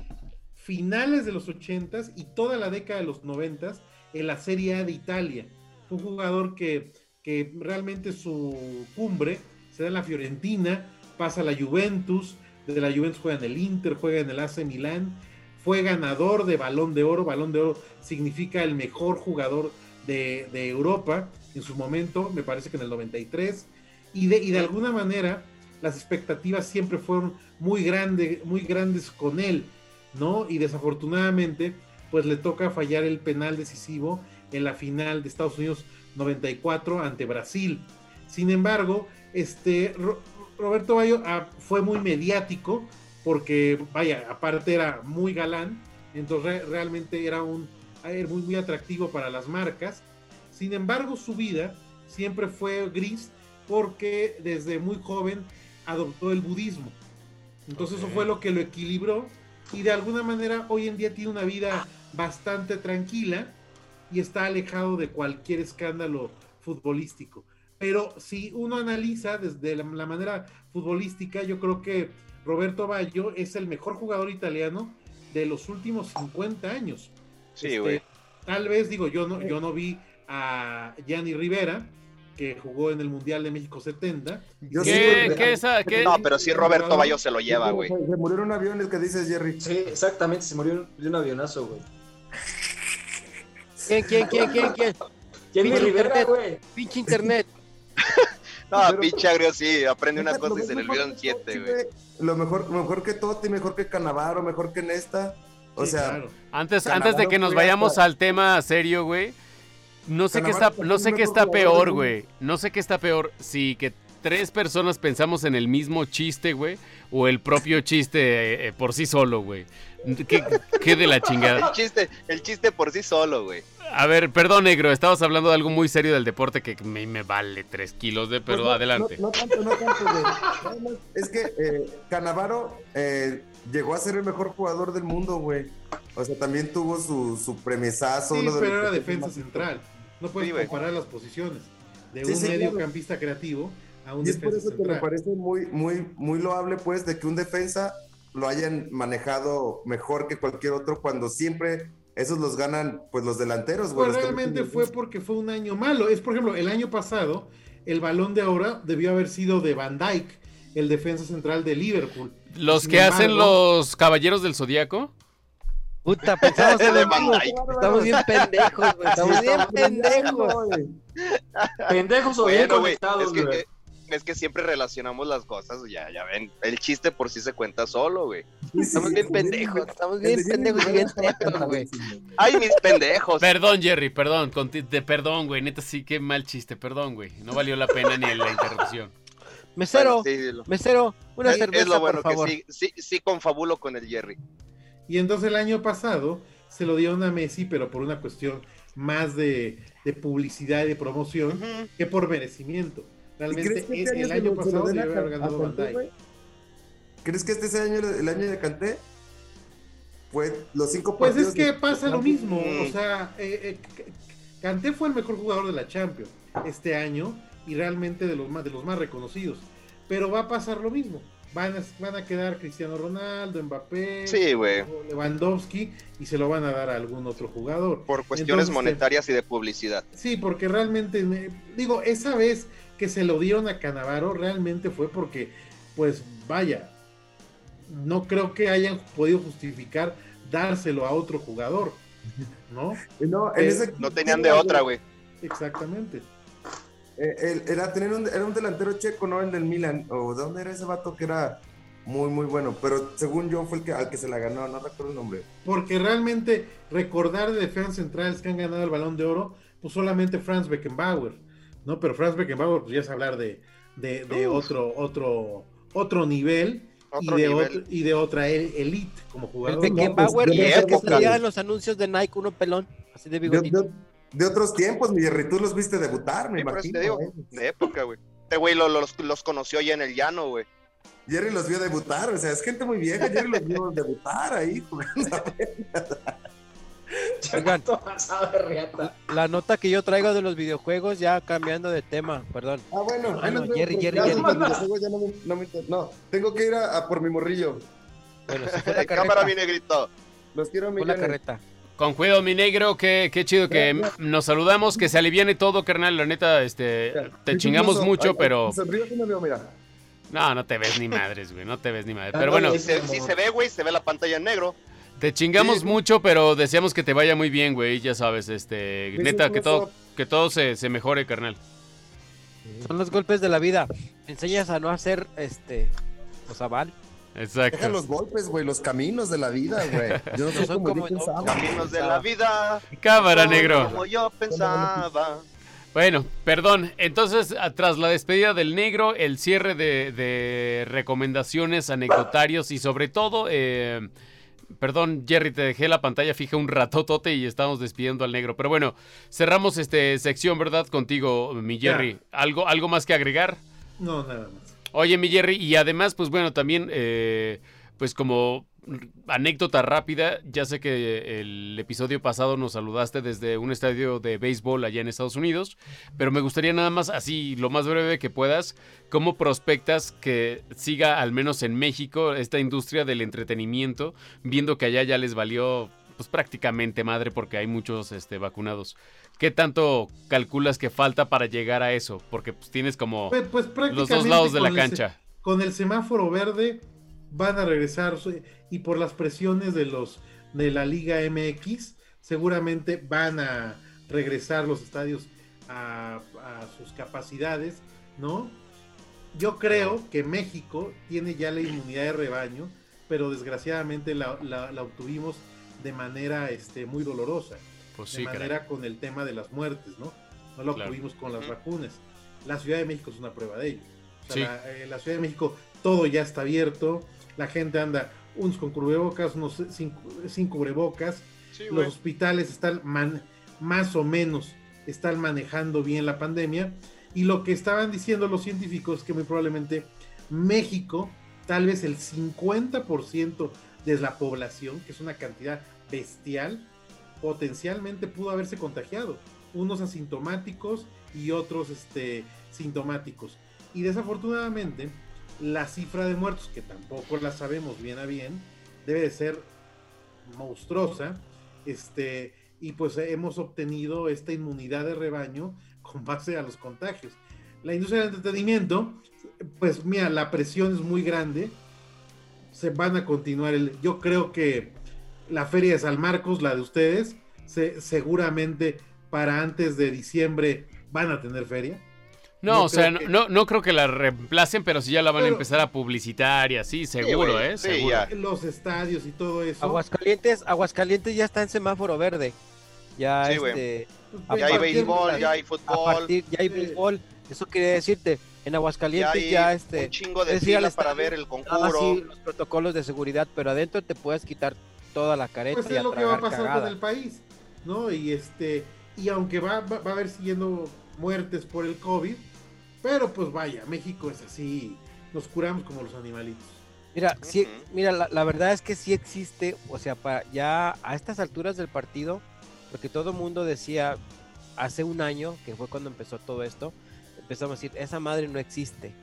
finales de los 80s y toda la década de los 90s en la Serie A de Italia. Fue un jugador que, que realmente su cumbre se da en la Fiorentina, pasa a la Juventus, de la Juventus juega en el Inter, juega en el AC Milán, fue ganador de Balón de Oro, Balón de Oro significa el mejor jugador de, Europa en su momento, me parece que en el 93, y de, y de alguna manera las expectativas siempre fueron muy, grande, muy grandes con él, ¿no? Y desafortunadamente, pues le toca fallar el penal decisivo en la final de Estados Unidos 94 ante Brasil. Sin embargo, este Ro- Roberto Bayo ah, fue muy mediático porque, vaya, aparte era muy galán, entonces re- realmente era un era muy, muy atractivo para las marcas. Sin embargo, su vida siempre fue gris porque desde muy joven adoptó el budismo. Entonces eso Ok. fue lo que lo equilibró y de alguna manera hoy en día tiene una vida bastante tranquila y está alejado de cualquier escándalo futbolístico. Pero si uno analiza desde la, la manera futbolística, yo creo que Roberto Baggio es el mejor jugador italiano de los últimos 50 años. Sí, Este, güey. Tal vez, digo, yo no, yo no vi a Gianni Rivera, que jugó en el Mundial de México 70. Yo ¿Qué, sí- qué esa? ¿Qué? No, pero sí Roberto Bayo se lo lleva, güey. Se murió en un avión, el que dices, Jerry. Sí, exactamente, se murió de un avionazo, güey. ¿Quién, quién, quién, quién, quién? ¿Quién Pinche Rivera, güey? Pinche internet. No, Pero- pinche agrio, sí, aprende una Lo cosa y se le mejor olvidan que siete, güey. Lo mejor, mejor que Totti, mejor que Canavaro, mejor que Nesta. O Sí, sea, claro. Antes, antes de que nos vayamos al tema serio, güey. No sé qué está, no sé qué está peor, güey. No sé qué está peor. Si que tres personas pensamos en el mismo chiste, güey. O el propio chiste eh, eh, por sí solo, güey. ¿Qué, qué de la chingada? El chiste, el chiste por sí solo, güey. A ver, perdón, negro. Estabas hablando de algo muy serio del deporte que me, me vale tres kilos de, pero Pues no, adelante. No, no tanto, no tanto, güey. Nada más, Es que eh, Canavaro eh, llegó a ser el mejor jugador del mundo, güey. O sea, también tuvo su, su premiesazo. Sí, uno de pero era defensa central. No puedes Sí, comparar las posiciones de Sí, un sí, claro. mediocampista creativo a un Y es por eso que me parece muy, muy, muy loable, pues, de que un defensa lo hayan manejado mejor que cualquier otro cuando siempre esos los ganan, pues, los delanteros, güey. Pues realmente fue porque fue un año malo. Es, por ejemplo, el año pasado, el balón de ahora debió haber sido de Van Dyke, el defensa central de Liverpool. Los Sin que hacen los caballeros del zodiaco. Puta, pensamos (laughs) en De Van. Dyke. (laughs) Estamos bien pendejos, güey. Estamos bien pendejos. güey. Pendejos o bien conectados, güey. Es que siempre relacionamos las cosas, ya, ya ven. El chiste por sí se cuenta solo, güey. Estamos bien pendejos. Estamos bien pendejos y Rivera bien estaba tetos, güey. Ay, mis pendejos. Perdón, Jerry, perdón. de perdón, güey. Neta, sí, qué mal chiste. Perdón, güey. No valió la pena ni la interrupción. Mesero, Bueno, sí, lo- mesero, una es- cerveza, es lo bueno por favor. que sí, sí, sí confabulo con el Jerry. Y entonces el año pasado se lo dieron a Messi, pero por una cuestión más de, de publicidad y de promoción que por merecimiento. ¿Y Realmente crees que el, este año el se año se pasado debió haber ganado güey? ¿Crees que este sea año, el año de Canté? Fue los cinco Pues es que de- pasa lo mismo, Mm. o sea, eh, eh, Kanté fue el mejor jugador de la Champions este año y realmente de los más, de los más reconocidos. Pero va a pasar lo mismo. Van a, van a quedar Cristiano Ronaldo, Mbappé, Sí, güey. Lewandowski y se lo van a dar a algún otro jugador. Por cuestiones Entonces, monetarias y de publicidad. Sí, porque realmente, me- digo, esa vez que se lo dieron a Canavaro realmente fue porque, pues vaya, no creo que hayan podido justificar dárselo a otro jugador, ¿no? (laughs) No, en Eh, ese No tenían de otra, güey. Exactamente. Eh, el- era, tener un, era un delantero checo, ¿no? El del Milan. ¿O de dónde era ese vato que era muy, muy bueno? Pero según yo fue el que, al que se la ganó, no recuerdo el nombre. Porque realmente recordar de defensas centrales que han ganado el balón de oro, pues solamente Franz Beckenbauer, ¿no? Pero Franz Beckenbauer, pues ya es hablar de, de, otro, otro, otro nivel. Otro y, de nivel. otro- y de otra el- elite como El jugador. Beckenbauer pues, y de el que salía en los anuncios de Nike, uno pelón, así de bigotito. de- de otros tiempos, mi Jerry, tú los viste debutar, me Sí, imagino. te digo, ¿eh? de época, güey. Este güey lo- los, los conoció allá en el llano, güey. Jerry los vio debutar, o sea, es gente muy vieja, Jerry los vio (laughs) debutar ahí jugando. Oigan, la nota que yo traigo de los videojuegos, ya cambiando de tema, perdón. Ah, bueno, Ah, no, Jerry, Jerry, ya Jerry. no no no, tengo que ir a, a por mi morrillo. Bueno, se fue la Cámara, mi negrito. Los quiero, Fue la carreta. Con cuidado, mi negro, qué, qué chido que nos saludamos, que se aliviane todo, carnal. La neta, este, te chingamos incluso, mucho, ay, pero. sonrío, sí me veo, mira. No, no te ves ni madres, güey, no te ves ni madres. Ah, Pero no, bueno, se, sí se ve, güey, se ve la pantalla en negro. Te chingamos Sí. mucho, pero deseamos que te vaya muy bien, güey, ya sabes, este, neta, que todo, que todo se, se mejore, carnal. Son los golpes de la vida. Enseñas a no hacer este. O sea, mal. Exacto. Deja los golpes, güey, los caminos de la vida, güey. (laughs) Yo no No sé son cómo como- yo pensaba. Caminos de la vida. Cámara, negro. Como yo pensaba. Bueno, perdón. Entonces, tras la despedida del negro, el cierre de, de recomendaciones, anecdotarios y sobre todo, eh, perdón, Jerry, te dejé la pantalla fija un ratotote y estamos despidiendo al negro. Pero bueno, cerramos este sección, ¿verdad? Contigo, mi Ya. Jerry. ¿Algo, ¿Algo más que agregar? No, nada más. Oye, mi Jerry, y además, pues bueno, también, eh, pues como anécdota rápida, ya sé que el episodio pasado nos saludaste desde un estadio de béisbol allá en Estados Unidos, pero me gustaría nada más, así, lo más breve que puedas, ¿cómo prospectas que siga, al menos en México, esta industria del entretenimiento, viendo que allá ya les valió, pues prácticamente madre, porque hay muchos este, vacunados? ¿Qué tanto calculas que falta para llegar a eso? Porque pues tienes como Pues, pues los dos lados de la se- cancha. con el semáforo verde van a regresar y por las presiones de los de la Liga MX seguramente van a regresar los estadios a, a sus capacidades, ¿no? Yo creo que México tiene ya la inmunidad de rebaño, pero desgraciadamente la, la- la obtuvimos de manera este, muy dolorosa Pues de caray. manera con el tema de las muertes, ¿no? No lo Claro. tuvimos con las vacunas. La Ciudad de México es una prueba de ello. O sea, Sí. la, eh, la Ciudad de México todo ya está abierto, la gente anda unos con cubrebocas, unos sin, sin cubrebocas, Sí, los hospitales están man- más o menos están manejando bien la pandemia. Y lo que estaban diciendo los científicos es que muy probablemente México, tal vez el 50% de la población, que es una cantidad bestial, potencialmente pudo haberse contagiado, unos asintomáticos y otros este, sintomáticos. Y desafortunadamente, la cifra de muertos, que tampoco la sabemos bien a bien, debe de ser monstruosa, este, y pues hemos obtenido esta inmunidad de rebaño (laughs) con base a los contagios. La industria del entretenimiento, pues mira, la presión es muy grande, se van a continuar, el, yo creo que la feria de San Marcos, la de ustedes, se, seguramente para antes de diciembre van a tener feria. No, No o sea, creo no, que- no, no creo que la reemplacen, pero sí ya la van a empezar a publicitar y así, seguro, ¿eh? sí, seguro. ya. Los estadios y todo eso. Aguascalientes, Aguascalientes ya está en semáforo verde. Ya Sí, este, pues, Ya hay béisbol, ya hay fútbol, partir, ya hay Sí. béisbol. Eso quiere decirte, en ya Aguascalientes hay ya, este, un chingo de fila para estadio, ver el nada más conjuro. sí, los protocolos de seguridad, pero adentro te puedes quitar toda la careta pues y es a lo que va a pasar cagada. con el país, ¿no? Y este, y aunque va, va, va a haber siguiendo muertes por el COVID, pero pues vaya, México es así, nos curamos como los animalitos. Mira, sí, Ujú. mira, la, la verdad es que sí existe, o sea, para ya a estas alturas del partido, porque todo el mundo decía hace un año, que fue cuando empezó todo esto, empezamos a decir, esa madre no existe.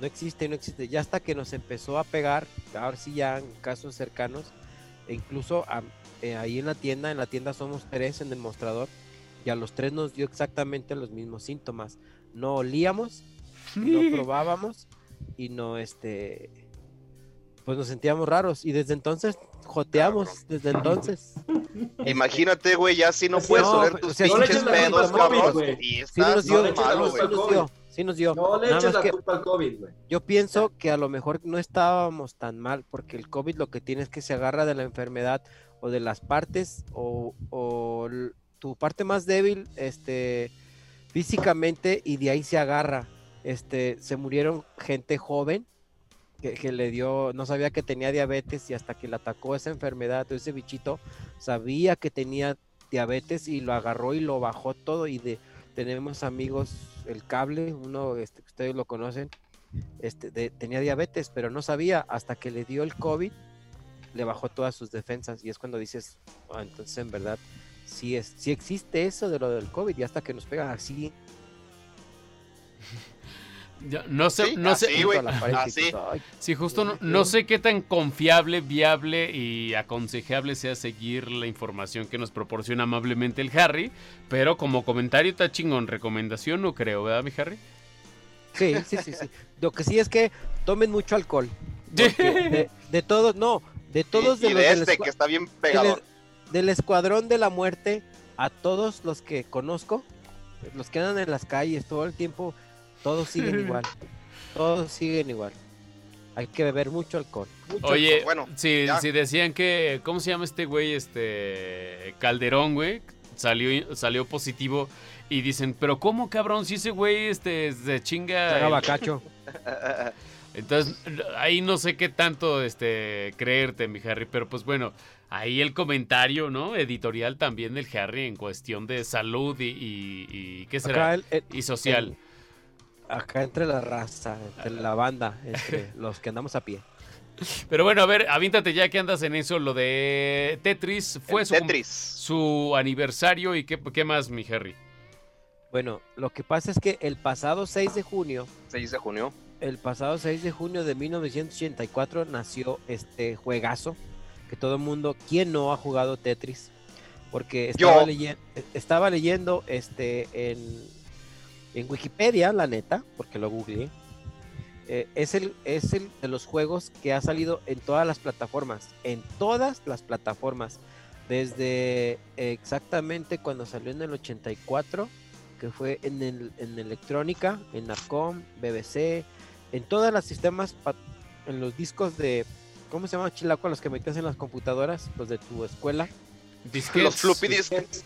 No existe, no existe. Ya hasta que nos empezó a pegar, ahora sí ya en casos cercanos, e incluso a- eh, ahí en la tienda, en la tienda somos tres en el mostrador, y a los tres nos dio exactamente los mismos síntomas. No olíamos, (laughs) no probábamos y no este pues nos sentíamos raros y desde entonces joteamos desde entonces (laughs) Este, Imagínate, güey, ya si no Sí, puedes no, oler tus o sea, pinches culpa pedos, COVID, cabrón. güey. Y sí nos dio, no malo, güey. nos dio, sí nos dio. No le Nada eches la culpa al COVID, güey. yo pienso que a lo mejor no estábamos tan mal porque el COVID lo que tiene es que se agarra de la enfermedad o de las partes o, o tu parte más débil este físicamente y de ahí se agarra. Este, se murieron gente joven que, le dio, no sabía que tenía diabetes y hasta que le atacó esa enfermedad, ese bichito, sabía que tenía diabetes y lo agarró y lo bajó todo y de tenemos amigos el cable, uno este, ustedes lo conocen, este, de- tenía diabetes, pero no sabía hasta que le dio el COVID, le bajó todas sus defensas y es cuando dices, "Ah, entonces en verdad sí es, sí existe eso de lo del COVID y hasta que nos pega así (laughs) Ya, no sé, Sí, no sé. así, güey. a la pared y así. dices, "Ay, Sí, justo no, no sé qué tan confiable, viable y aconsejable sea seguir la información que nos proporciona amablemente el Harry, pero como comentario está chingón, recomendación no creo, ¿verdad, mi Harry? Sí, sí, sí, sí. Lo que sí es que tomen mucho alcohol. (laughs) De, de todos, no, de todos y, de y los de este que está bien del, pegado. Del escuadrón de la muerte, a todos los que conozco, los que andan en las calles todo el tiempo, todos siguen (laughs) igual. Todos siguen igual. Hay que beber mucho alcohol. mucho Oye, Bueno, si, si decían que, ¿cómo se llama este güey? Este Calderón, güey, salió, salió positivo y dicen, pero ¿cómo cabrón? Si ese güey este, se chinga... el- bacacho. (laughs) Entonces, ahí no sé qué tanto este, creerte, mi Harry, pero pues bueno, ahí el comentario, ¿no? Editorial también del Harry en cuestión de salud y, y- y- ¿qué será? Acá, el- el- y social. acá entre la raza, entre la banda, entre (laughs) los que andamos a pie. Pero bueno, a ver, avíntate ya que andas en eso, lo de Tetris, fue su, Tetris. su aniversario y qué, qué más, mi Harry. Bueno, lo que pasa es que el pasado 6 de junio 6 de junio. el pasado 6 de junio de 1984 nació este juegazo que todo el mundo, ¿quién no ha jugado Tetris? Porque estaba, Yo. leyen- estaba leyendo este en, en Wikipedia, la neta, porque lo googleé. eh, es, el, es el de los juegos que ha salido en todas las plataformas, en todas las plataformas, desde exactamente cuando salió en el 84, que fue en, el, en electrónica, en Narcom, BBC, en todos los sistemas, en los discos de, ¿cómo se llama Chilaco? Los que metías en las computadoras, los de tu escuela. Disquets. Los floppy disks.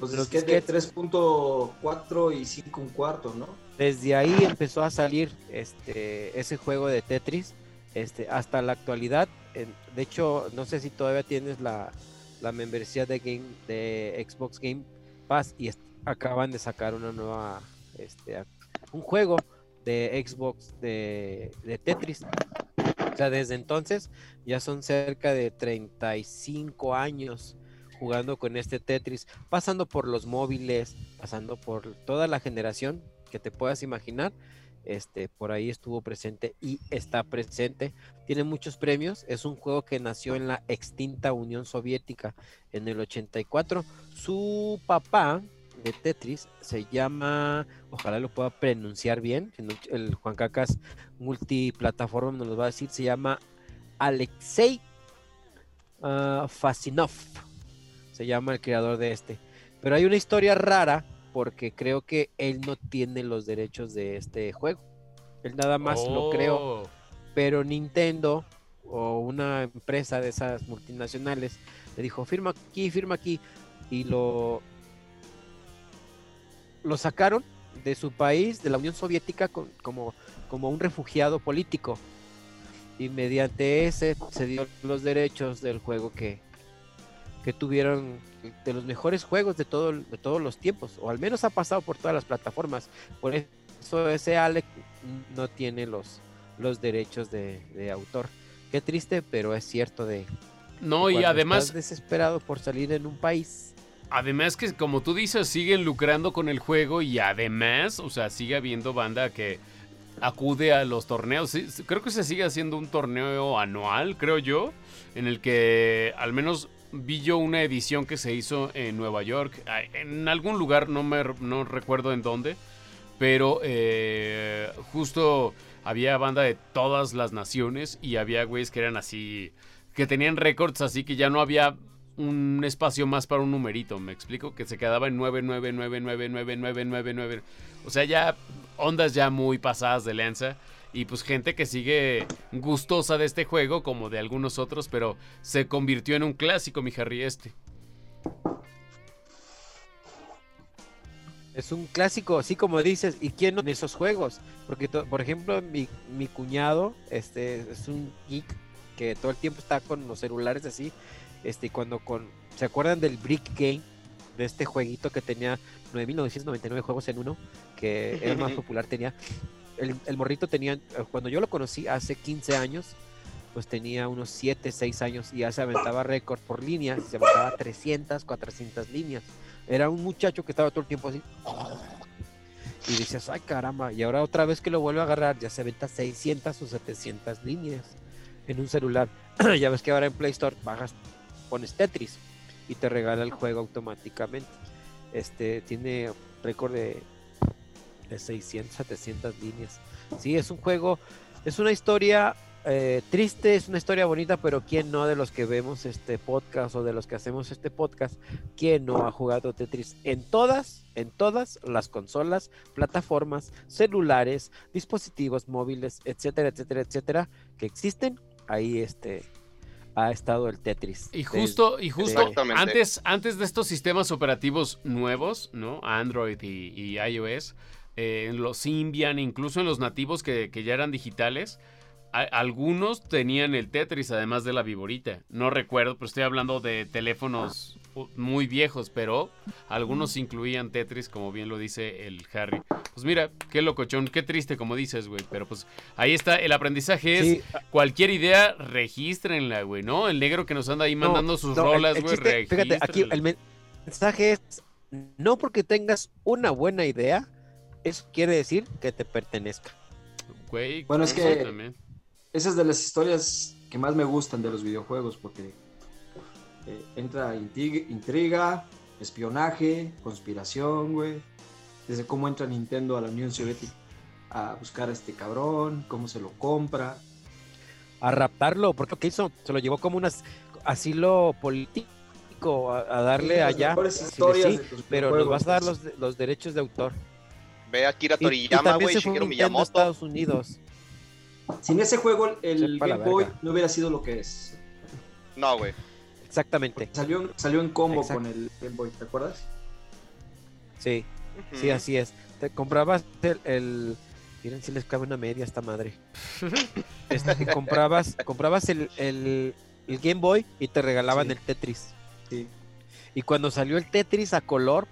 Los Los disquetes de disquetes. 3.4 y 5 un cuarto, ¿no? Desde ahí empezó a salir este, ese juego de Tetris este, hasta la actualidad. en- de hecho, no sé si todavía tienes la, la membresía de, game, de Xbox Game Pass y acaban de sacar una nueva, este, un juego de Xbox de, de Tetris. Sea, desde entonces ya son cerca de 35 años jugando con este Tetris, pasando por los móviles, pasando por toda la generación que te puedas imaginar. Este, por ahí estuvo presente y está presente. Tiene muchos premios. Es un juego que nació en la extinta Unión Soviética en el 84. Su papá de Tetris se llama, ojalá lo pueda pronunciar bien, el Juan Cacas multiplataforma nos lo va a decir, se llama Alexei ah, Fasinov, se llama el creador de este. Pero hay una historia rara porque creo que él no tiene los derechos de este juego. Él nada más lo creó, Oh. pero Nintendo o una empresa de esas multinacionales le dijo, firma aquí, firma aquí, y lo, lo sacaron de su país, de la Unión Soviética, con- como, como un refugiado político. Y mediante ese se dio los derechos del juego que, que tuvieron de los mejores juegos de, todo, de todos los tiempos, o al menos ha pasado por todas las plataformas. Por eso ese Alex no tiene los, los derechos de, de autor. Qué triste, pero es cierto de... No, y además, estás desesperado por salir en un país. Además que como tú dices, siguen lucrando con el juego y además, o sea, sigue habiendo banda que acude a los torneos. Creo que se sigue haciendo un torneo anual, creo yo, en el que al menos vi yo una edición que se hizo en Nueva York, en algún lugar, no me no recuerdo en dónde, pero eh, justo había banda de todas las naciones y había güeyes que eran así, que tenían récords así que ya no había un espacio más para un numerito, me explico, que se quedaba en 999999999. O sea, ya ondas ya muy pasadas de lanza y pues gente que sigue gustosa de este juego como de algunos otros, pero se convirtió en un clásico, mi Harry este. Es un clásico, así como dices, ¿y quién no en esos juegos? Porque, por ejemplo, mi, mi cuñado este, es un geek que todo el tiempo está con los celulares así, este, cuando con, ¿se acuerdan del Brick Game? De este jueguito que tenía 9.999 juegos en uno, que era el más (laughs) popular, tenía, el, el morrito tenía, cuando yo lo conocí hace 15 años, pues tenía unos 7, 6 años y ya se aventaba récord por líneas, se aventaba 300, 400 líneas. Era un muchacho que estaba todo el tiempo así. Y dices, ay caramba, y ahora otra vez que lo vuelvo a agarrar, ya se venta 600 o 700 líneas en un celular. (clears throat) ya ves que ahora en Play Store bajas, pones Tetris y te regala el juego automáticamente. Este tiene récord de, de 600, 700 líneas. Sí, es un juego, es una historia eh, triste, es una historia bonita, pero ¿quién no de los que vemos este podcast o de los que hacemos este podcast, quién no ha jugado Tetris en todas, en todas las consolas, plataformas, celulares, dispositivos móviles, etcétera, etcétera, etcétera, que existen? Ahí este ha estado el Tetris. Y justo, y justo antes, antes de estos sistemas operativos nuevos, ¿no? Android y, y iOS, eh, en los Symbian, incluso en los nativos que, que ya eran digitales, a- algunos tenían el Tetris además de la viborita. No recuerdo, pero estoy hablando de teléfonos muy viejos, pero algunos incluían Tetris, como bien lo dice el Harry. Pues mira, qué locochón, qué triste como dices, güey. Pero pues ahí está, el aprendizaje es Sí, cualquier idea, regístrenla, güey, ¿no? El negro que nos anda ahí No, mandando sus no, rolas, güey, Fíjate, aquí el men- mensaje es, no porque tengas una buena idea, eso quiere decir que te pertenezca. Güey, Bueno, es que-. Esa es de las historias que más me gustan de los videojuegos porque eh, entra intriga, intriga, espionaje, conspiración, güey. Desde cómo entra Nintendo a la Unión Soviética a buscar a este cabrón, cómo se lo compra. A raptarlo, porque lo que hizo, se lo llevó como un as- asilo político a, a darle Sí, allá. historias sí, de pero nos vas a dar los, los derechos de autor. Ve a y Toriyama, güey, Shigeru Miyamoto. Estados Unidos. Sin ese juego, el Sepa Game Boy no hubiera sido lo que es. No, güey. Exactamente. Salió, en- salió en combo Exacto. con el Game Boy, ¿te acuerdas? Sí, sí, así es. Te comprabas el, el- miren si les cabe una media a esta madre. (laughs) Este, comprabas, comprabas el, el- el Game Boy y te regalaban Sí. el Tetris. Sí. Y cuando salió el Tetris a color,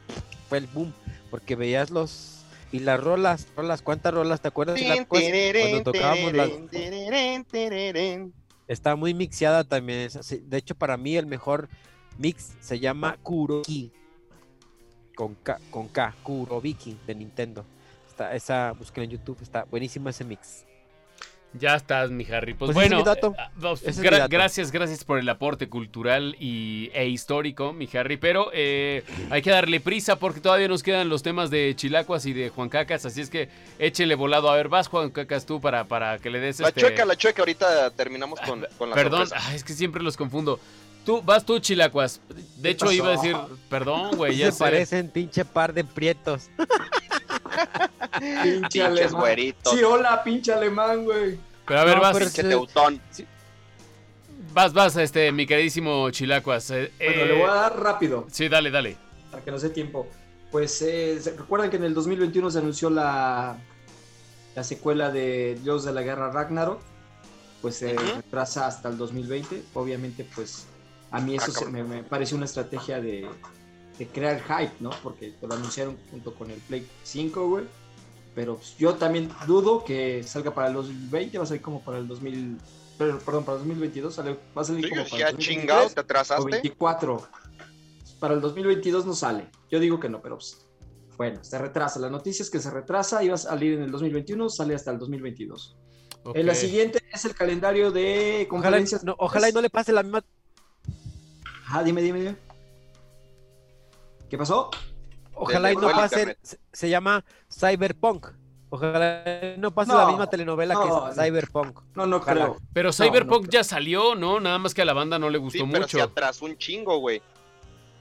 fue el boom, porque veías los y las rolas, rolas, ¿cuántas rolas te acuerdas? la? Cuando tocábamos las está muy mixeada también. De hecho, para mí el mejor mix se llama Kuroki. Con K, con K, de Nintendo. Está, esa, busquen en YouTube, está buenísimo ese mix. Ya estás, mi Harry. Pues, Pues ese es bueno, mi dato. eh, vamos, Ese es gra- mi dato. gracias, gracias por el aporte cultural y, e histórico, mi Harry. Pero eh, hay que darle prisa porque todavía nos quedan los temas de Chilacuas y de Juan Cacas. Así es que échele volado. A ver, vas, Juan Cacas, tú para, para que le des La este... chueca, la chueca, ahorita terminamos con, con la (laughs) Perdón, ay, es que siempre los confundo. Tú, vas tú, Chilacuas. De hecho, iba a decir, perdón, güey, (laughs) ya se sé. parecen pinche par de prietos. (laughs) Pinche Pinches alemán. güeritos. Sí, hola, pinche alemán, güey. Pero a ver, No, vas, pero Pinche sí. teutón. vas, vas, este, mi queridísimo Chilacuas. eh, Bueno, eh, le voy a dar rápido. Sí, dale, dale. para que nos dé tiempo. Pues eh, ¿se- recuerdan que en el 2021 se anunció la, la secuela de Dios de la Guerra Ragnarok. Pues se Ujú. retrasa hasta el 2020. Obviamente, pues a mí eso Ah, se- me parece una estrategia de, de crear hype, ¿no? Porque lo anunciaron junto con el Play 5, güey. Pero yo también dudo que salga para el 2020, va a salir como para el 2000, pero, perdón, para el 2022, sale- va a salir Sí, como para el "Ah, chingado, 2023 te o atrasaste. 24. Para el 2022 no sale. Yo digo que no, pero pues, bueno, se retrasa. La noticia es que se retrasa, iba a salir en el 2021, sale hasta el 2022. Ok. En la siguiente es el calendario de Ojalá, conferencias. no, ojalá y no le pase la misma. Ajá, dime, dime, dime. ¿Qué pasó? Ojalá y no pase. Se, se llama Cyberpunk. Ojalá y no pase No, la misma telenovela no, que Cyberpunk. No, no Ojalá. creo. Pero Cyberpunk no. ya salió, ¿no? Nada más que a la banda no le gustó Sí, pero mucho. se atrasó un chingo, güey.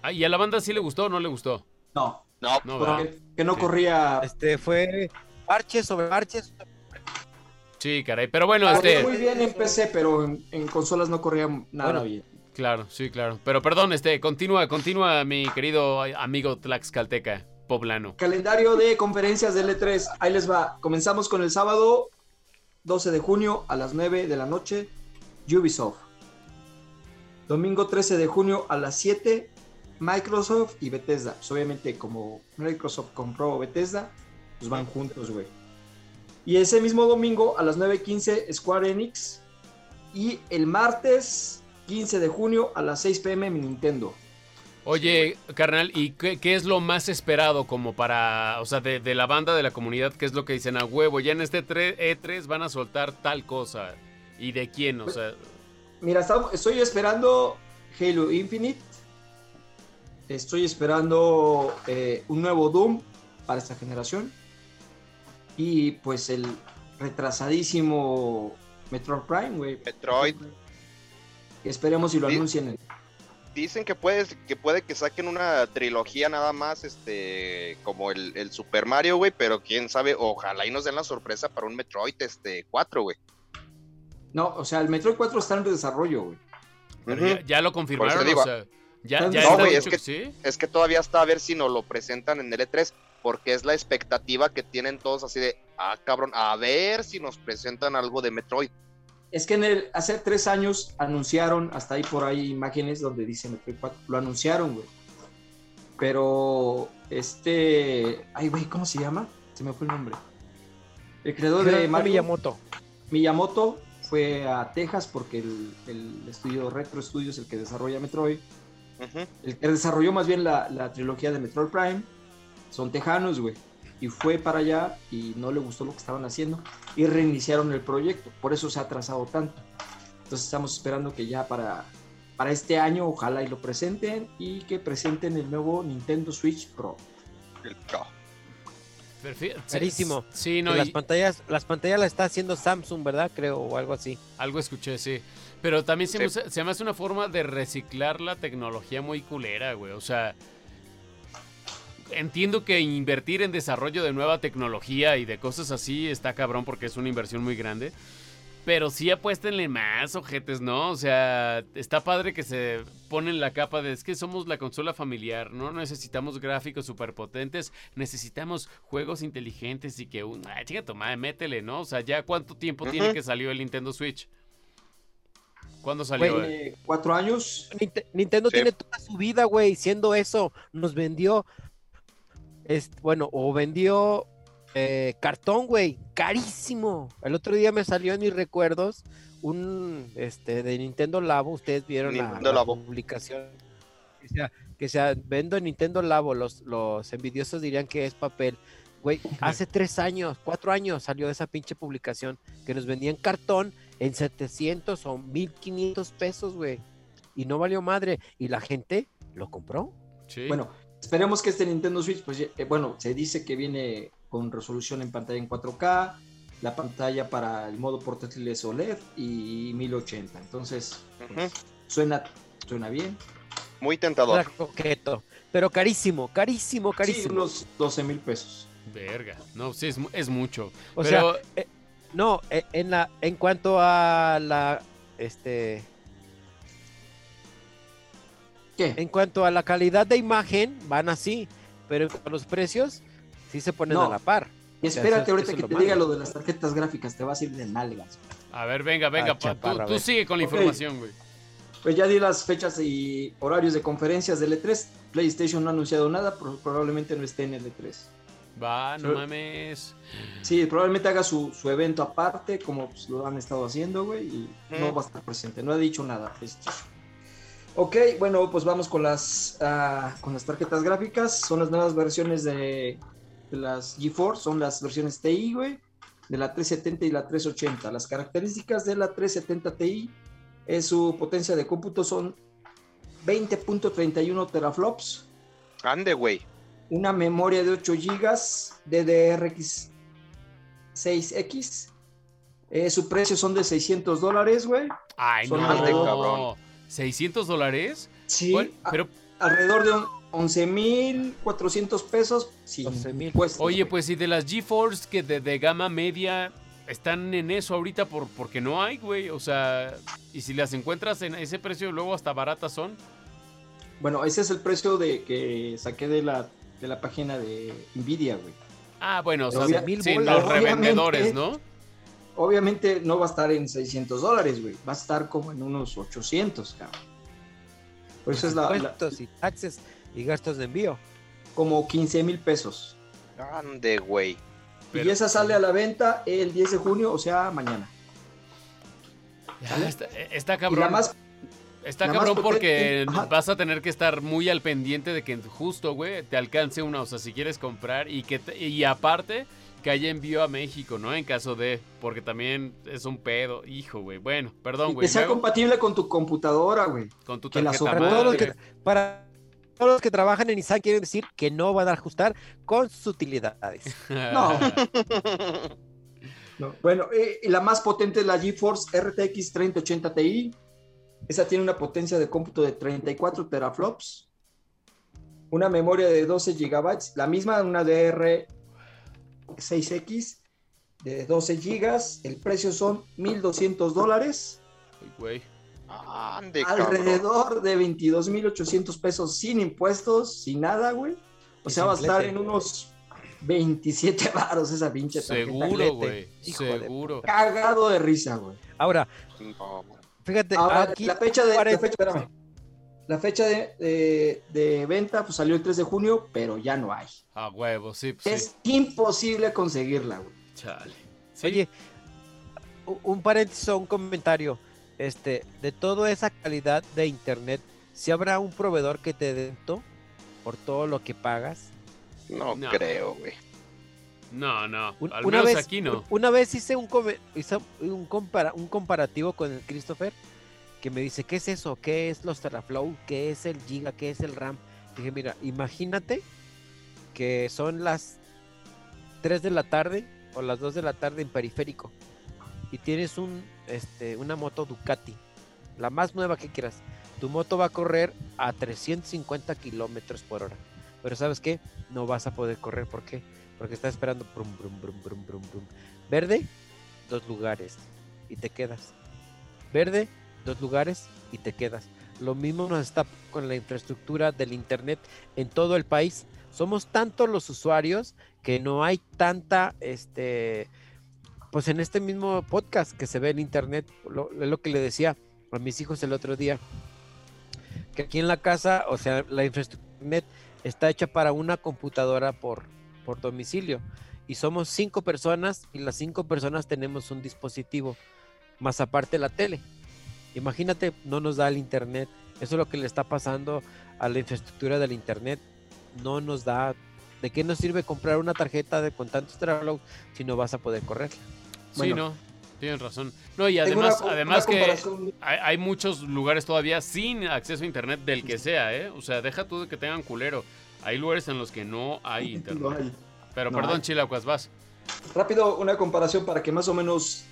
Ah, ¿Y a la banda sí le gustó o no le gustó? No, No, No, porque- ¿verdad? que no Sí. corría. Este fue parches sobre parches. Sí, caray. Pero bueno, corría este. muy bien en PC, pero en, en consolas no corría nada Bueno. bien. Claro, sí, claro. Pero perdón, este, continúa, continúa, mi querido amigo Tlaxcalteca, poblano. Calendario de conferencias del E3. Ahí les va. Comenzamos con el sábado 12 de junio a las 9 de la noche. Ubisoft. Domingo 13 de junio a las 7. Microsoft y Bethesda. Pues obviamente como Microsoft compró Bethesda, pues van juntos, güey. Y ese mismo domingo a las 9.15 Square Enix. Y el martes 15 de junio a las 6 pm mi Nintendo. Oye, carnal, ¿y qué, qué es lo más esperado como para, o sea, de, de la banda, de la comunidad, qué es lo que dicen a huevo? Ya en este tre- E3 van a soltar tal cosa. ¿Y de quién? O sea, Mira, estoy esperando Halo Infinite. Estoy esperando eh, un nuevo Doom para esta generación. Y pues el retrasadísimo Metroid Prime, güey. Metroid. Esperemos si lo Sí. anuncian. en- Dicen que puede, que puede que saquen una trilogía nada más, este, como el, el Super Mario, güey, pero quién sabe, ojalá y nos den la sorpresa para un Metroid, este, 4, güey. No, o sea, el Metroid 4 está en desarrollo, güey. pero ya, ya lo confirmaron, digo, o sea, ya, no, ya güey, está es que- que sí. Es que todavía está a ver si nos lo presentan en el E3, porque es la expectativa que tienen todos así de, ah, cabrón, a ver si nos presentan algo de Metroid. Es que en el, hace tres años anunciaron, hasta ahí por ahí imágenes donde dice Metroid 4, lo anunciaron, güey. Pero, este, ay, güey, ¿cómo se llama? Se me fue el nombre. El creador de Mario, Miyamoto. Miyamoto, fue a Texas porque el, el estudio Retro Studios, el que desarrolla Metroid, el que desarrolló más bien la, la trilogía de Metroid Prime, son tejanos, güey. Y fue para allá y no le gustó lo que estaban haciendo y reiniciaron el proyecto. Por eso se ha atrasado tanto. Entonces estamos esperando que ya para, para este año ojalá y lo presenten y que presenten el nuevo Nintendo Switch Pro. El- no. Perfi- Carísimo. Sí, no, las y pantallas, las pantallas las está haciendo Samsung, ¿verdad? Creo, o algo así. algo escuché, sí. Pero también se, Sí. me, se me hace una forma de reciclar la tecnología muy culera, güey. O sea, entiendo que invertir en desarrollo de nueva tecnología y de cosas así está cabrón porque es una inversión muy grande. Pero sí apuéstenle más, ojetes, ¿no? O sea, está padre que se ponen la capa de es que somos la consola familiar, no necesitamos gráficos superpotentes, necesitamos juegos inteligentes y que un. Ah, chica, madre, métele, ¿no? O sea, ya cuánto tiempo tiene que salió el Nintendo Switch. ¿Cuándo salió? Eh, cuatro años. Ninte- Nintendo Sí. tiene toda su vida, güey, siendo eso. Nos vendió, este, bueno, o vendió eh, cartón, güey, carísimo. El otro día me salió en mis recuerdos un, este, de Nintendo Labo. Ustedes vieron la, Nintendo la Labo. publicación. Que sea, que sea, vendo en Nintendo Labo. Los, los envidiosos dirían que es papel. Güey, (laughs) hace tres años, cuatro años salió esa pinche publicación que nos vendían cartón en 700 o 1500 pesos, güey. Y no valió madre. Y la gente lo compró. Sí. Bueno, esperemos que este Nintendo Switch, pues eh, bueno, se dice que viene con resolución en pantalla en 4K, la pantalla para el modo portátil es OLED y 1080. Entonces, pues, suena, suena bien. Muy tentador. Era coqueto. Pero carísimo, carísimo, Sí, carísimo. unos 12 mil pesos. Verga. No, sí, es, mu- es mucho. o Pero sea, eh, no, eh, en la, en cuanto a la, este, ¿Qué? en cuanto a la calidad de imagen, van así. Pero en cuanto a los precios, sí se ponen No. a la par. Y O sea, espérate ahorita que te diga lo de las tarjetas gráficas, te vas a ir de nalgas. A ver, venga, venga. Ah, pa- tú- chaparra, a tú, ver. sigue con la información, güey. Pues ya di las fechas y horarios de conferencias del E3. PlayStation no ha anunciado nada, pero probablemente no esté en el E3. Va, no Sí. mames. Sí, probablemente haga su, su evento aparte, como pues, lo han estado haciendo, güey, y no Mm. va a estar presente. No ha dicho nada. PlayStation. Ok, bueno, pues vamos con las, ah, con las tarjetas gráficas. Son las nuevas versiones de, de las GeForce, son las versiones TI, güey, de la 370 y la 380. Las características de la 370 Ti es su potencia de cómputo son 20.31 teraflops, Ande, güey. una memoria de 8 GB DDRX 6X. Eh, su precio son de 600 dólares, güey. Ay, Son no. más de cabrón. ¿600 dólares? Sí, Bueno, a- pero, alrededor de on- 11.400 pesos. Sí, 11,000. impuestos, oye, pues si de las GeForce que de, de gama media están en eso ahorita por, porque no hay, güey. O sea, y si las encuentras en ese precio, luego hasta baratas son. Bueno, ese es el precio de que saqué de la, de la página de Nvidia, güey. Ah, bueno, o sea, sí, mil los revendedores. ¿no? Obviamente no va a estar en 600 dólares, güey. Va a estar como en unos 800, cabrón. Por eso es la, la- Impuestos y taxes y gastos de envío. como 15 mil pesos. Ande, güey. Pero- y esa sale a la venta el 10 de junio, o sea, mañana. Ya, está, está Y cabrón. la más, Está La más cabrón porque potente- vas a tener que estar muy al pendiente de que justo, güey, te alcance una, o sea, si quieres comprar y que te- y aparte que haya envío a México, ¿no? En caso de, porque también es un pedo, hijo, güey. Bueno, perdón, güey. que sea luego, compatible con tu computadora, güey. con tu que la tarjeta todos, los madre. que, para todos los que trabajan en Nissan quieren decir que no van a ajustar con sus utilidades. (laughs) No. No, Bueno, eh, la más potente es la GeForce RTX 3080 Ti. Esa tiene una potencia de cómputo de 34 teraflops. Una memoria de 12 GB. La misma, una DR6X de 12 GB. El precio son 1.200 dólares. Güey. Ande, cabrón. Alrededor de 22.800 pesos sin impuestos, sin nada, güey. O sea, va a estar en unos 27 baros esa pinche tarjeta. Seguro, güey. Hijo de Seguro. Cagado de risa, güey. Ahora, No, fíjate, Ahora, aquí la fecha de, la parece- fecha, espérame. La fecha de, de- de venta pues, salió el 3 de junio, pero ya no hay. A huevo, sí, pues, sí. Es imposible conseguirla, güey. Chale. Sí. Oye, un paréntesis o un comentario. Este, de toda esa calidad de internet, si habrá un proveedor que te dé por todo lo que pagas. no, No. creo, güey. No, no. Un- Al una menos vez, aquí no. Una vez hice un, hice un, compara- un comparativo con el Christopher que me dice, ¿qué es eso? ¿Qué es los teraflow? ¿Qué es el giga? ¿Qué es el RAM? Dije, mira, imagínate que son las 3 de la tarde o las 2 de la tarde en periférico y tienes un, este, una moto Ducati, la más nueva que quieras. Tu moto va a correr a 350 kilómetros por hora. Pero ¿sabes qué? No vas a poder correr. ¿Por qué? Porque está esperando brum, brum, brum, brum, brum, brum. Verde, dos lugares y te quedas. Verde, dos lugares y te quedas. Lo mismo nos está con la infraestructura del internet en todo el país. Somos tantos los usuarios que no hay tanta, este, pues en este mismo podcast que se ve en internet, lo, lo que le decía a mis hijos el otro día, que aquí en la casa, o sea, la infraestructura internet está hecha para una computadora por, por domicilio. Y somos cinco personas y las cinco personas tenemos un dispositivo, más aparte la tele. Imagínate, no nos da el internet. Eso es lo que le está pasando a la infraestructura del internet. No nos da. ¿De qué nos sirve comprar una tarjeta de con tantos teraflops si no vas a poder correrla? Sí, no. Tienes razón. No, y además, una- además una que hay, hay muchos lugares todavía sin acceso a internet del que sea, ¿eh? O sea, deja tú de que tengan culero. Hay lugares en los que no hay (laughs) internet. No hay. Pero no perdón. Chilacuas, vas. Rápido, una comparación para que más o menos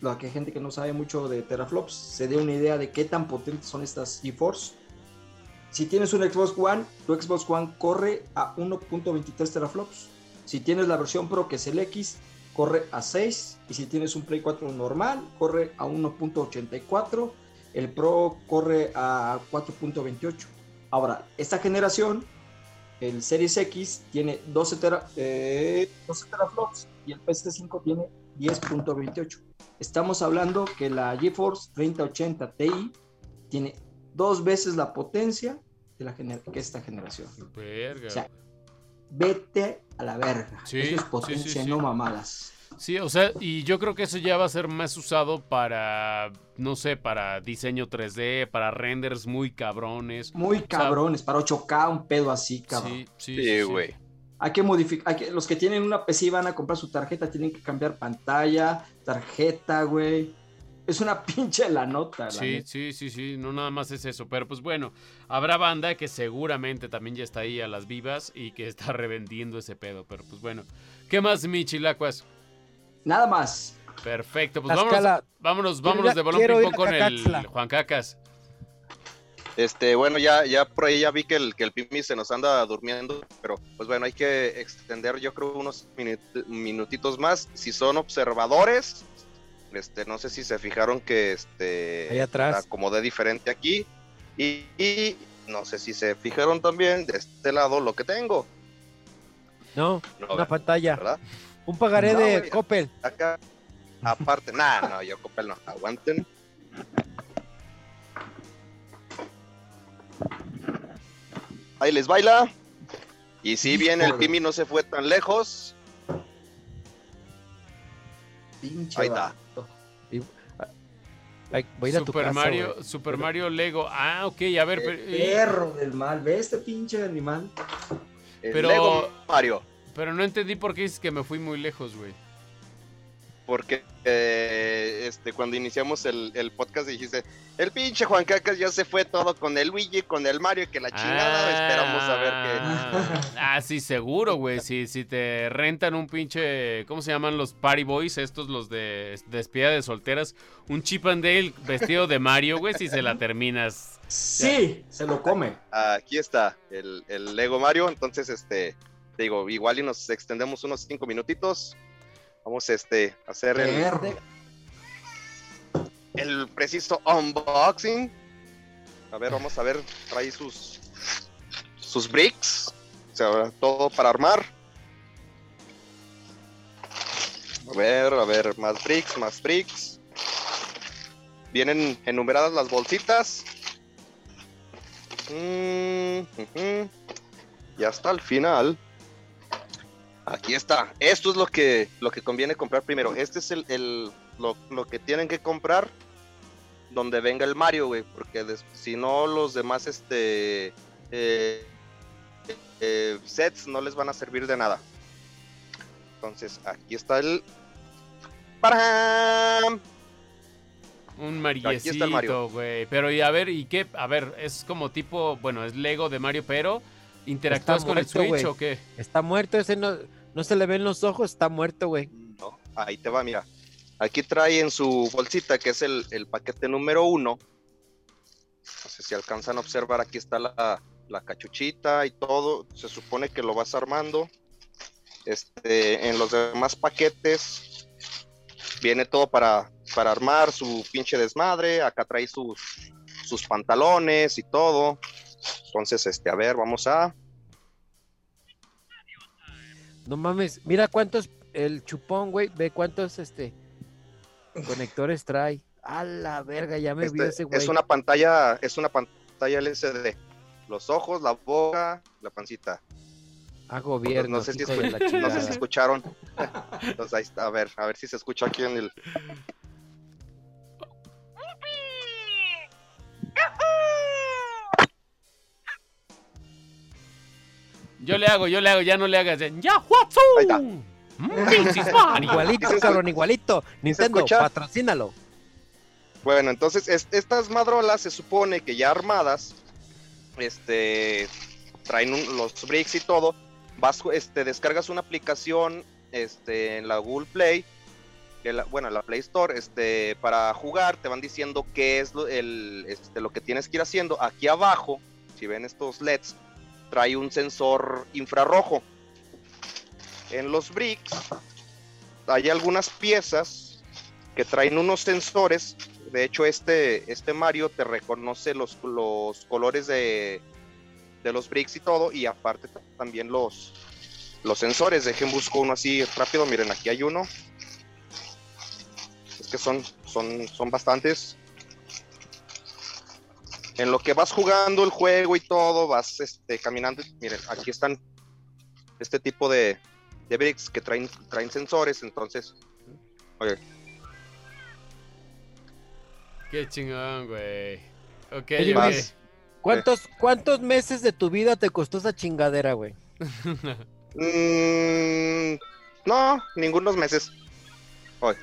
la que gente que no sabe mucho de teraflops se dé una idea de qué tan potentes son estas GeForce. Si tienes un Xbox One, tu Xbox One corre a 1.23 teraflops. Si tienes la versión Pro, que es el X, corre a 6. Y si tienes un Play 4 normal, corre a 1.84. El Pro corre a 4.28. Ahora, esta generación, el Series X, tiene 12, tera- eh, 12 teraflops y el PS5 tiene 10.28. Estamos hablando que la GeForce 3080 Ti tiene dos veces la potencia de la gener- que esta generación. Verga. O sea, vete a la verga. Sí, Eso es sí, potencia, sí, sí. no mamadas. Sí, o sea, y yo creo que eso ya va a ser más usado para, no sé, para diseño 3D, para renders muy cabrones. Muy cabrones, para 8K, un pedo así, cabrón. Sí, sí, Sí, sí, güey. Hay que modificar, hay que- los que tienen una PC y van a comprar su tarjeta, tienen que cambiar pantalla, tarjeta, güey. Es una (laughs) pinche la nota, la Sí, neta. sí, sí, sí, no nada más es eso, pero pues bueno, habrá banda que seguramente también ya está ahí a las vivas y que está (laughs) revendiendo ese pedo, pero pues bueno. ¿Qué más, mi chilacuas? Nada más. Perfecto, pues vámonos, vámonos, vámonos a- de balón ping pong con el. Juan Cacas. Este, bueno, ya, ya por ahí ya vi que el, que el Pimi se nos anda durmiendo, pero pues bueno, hay que extender yo creo unos minut- minutitos más. Si son observadores, este, no sé si se fijaron que este Ahí atrás. acomodé diferente aquí. Y, y no sé si se fijaron también de este lado lo que tengo. No, No, una pantalla. ¿verdad? Un pagaré No, de. Coppel. Acá, aparte, (laughs) nada, no, yo Copel no, aguanten. Ahí les baila. Y si bien el. Pimi no se fue tan lejos, Pinche Ahí está. Ay, voy a ir a tu Super casa, Mario, güey. Super Mario Lego. Ah, ok, a ver, pero, y- Perro del mal, ¿ves este pinche animal? El Pero- Lego Mario. pero no entendí por qué dices que me fui muy lejos, güey. Porque eh, este, cuando iniciamos el, el podcast dijiste, el pinche Juan Cacas ya se fue todo con el Luigi, con el Mario, que la chingada, esperamos a ver qué. Ah, (laughs) ah, sí, seguro, güey. Si, si te rentan un pinche. ¿Cómo se llaman los Party Boys? Estos, los de despedida de solteras. Un Chip and Dale vestido de Mario, güey. Si se la terminas. Sí, se lo come. Aquí está el, el Lego Mario, entonces este, te digo, igual y nos extendemos unos cinco minutitos. Vamos este, a hacer el, el preciso unboxing. A ver, vamos a ver, trae sus sus bricks, o sea, todo para armar. A ver, a ver, más bricks, más bricks. Vienen enumeradas las bolsitas. Mm. Y hasta el final. Aquí está. Esto es lo que, lo que conviene comprar primero. Este es el, el- lo, lo que tienen que comprar donde venga el Mario, güey. Porque des- si no, los demás este, eh, eh, sets no les van a servir de nada. Entonces, aquí está el. ¡Param! Un Aquí está el Mario. mariecito, güey. Pero y a ver, ¿y qué? A ver, es como tipo. Bueno, es Lego de Mario, pero. ¿Interactúas con el Switch o qué? Está muerto, ese no, no se le ven los ojos, está muerto, güey. No, ahí te va, mira. Aquí trae en su bolsita, que es el, paquete número uno. No sé si alcanzan a observar, aquí está la, la cachuchita y todo. Se supone que lo vas armando. Este, en los demás paquetes viene todo para, para armar su pinche desmadre. Acá trae sus, sus pantalones y todo. Entonces, este, a ver, vamos a. No mames, mira cuántos, el chupón, güey, ve cuántos, este, conectores trae. A la verga, ya me Este, ese güey. es una pantalla, es una pantalla LCD. Los ojos, la boca, la pancita. A gobierno, (laughs) no sé si No sé si escucharon. (laughs) Entonces ahí está, a ver, a ver si se escucha aquí en el. Yo le hago, yo le hago, ya no le hagas. ¡Ya, Watsu! Ahí está. Mm. (laughs) Igualito, ¿Sí se cabrón, igualito. Nintendo, patrocínalo. Bueno, entonces es- estas madrolas se supone que ya armadas, este, traen un- los bricks y todo. Vas, este, descargas una aplicación, este, en la Google Play, que la- bueno, en la Play Store, este, para jugar. Te van diciendo qué es lo, el, este, lo que tienes que ir haciendo. Aquí abajo, si ven estos LEDs, trae un sensor infrarrojo. En los bricks hay algunas piezas que traen unos sensores. De hecho, este, este Mario te reconoce los, los colores de, de los bricks y todo. Y aparte también los, los sensores. Dejen busco uno así rápido. Miren, aquí hay uno. Es que son, son, son bastantes. En lo que vas jugando el juego y todo, vas este, caminando. Miren, aquí están este tipo de, de bricks que traen, traen sensores. Entonces, oye, Qué chingón, güey. Ok, Oye, ok. Vas. ¿Cuántos, ¿Cuántos meses de tu vida te costó esa chingadera, güey? Mm, no, ningunos meses. Hoy.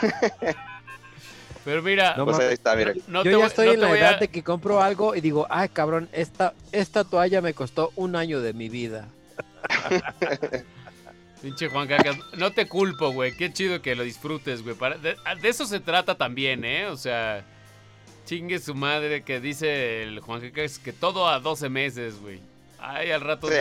(laughs) Pero mira, No Pues mames. ahí está, miren. no te Yo ya voy- estoy no en la edad a- de que compro algo y digo, ay cabrón, esta, esta toalla me costó un año de mi vida. (laughs) Pinche Juan Cacas, no te culpo, güey. Qué chido que lo disfrutes, güey. Para- De, de eso se trata también, ¿eh? O sea, chingue su madre que dice el Juan Cacas que todo a 12 meses, güey. Ay, al rato. Sí,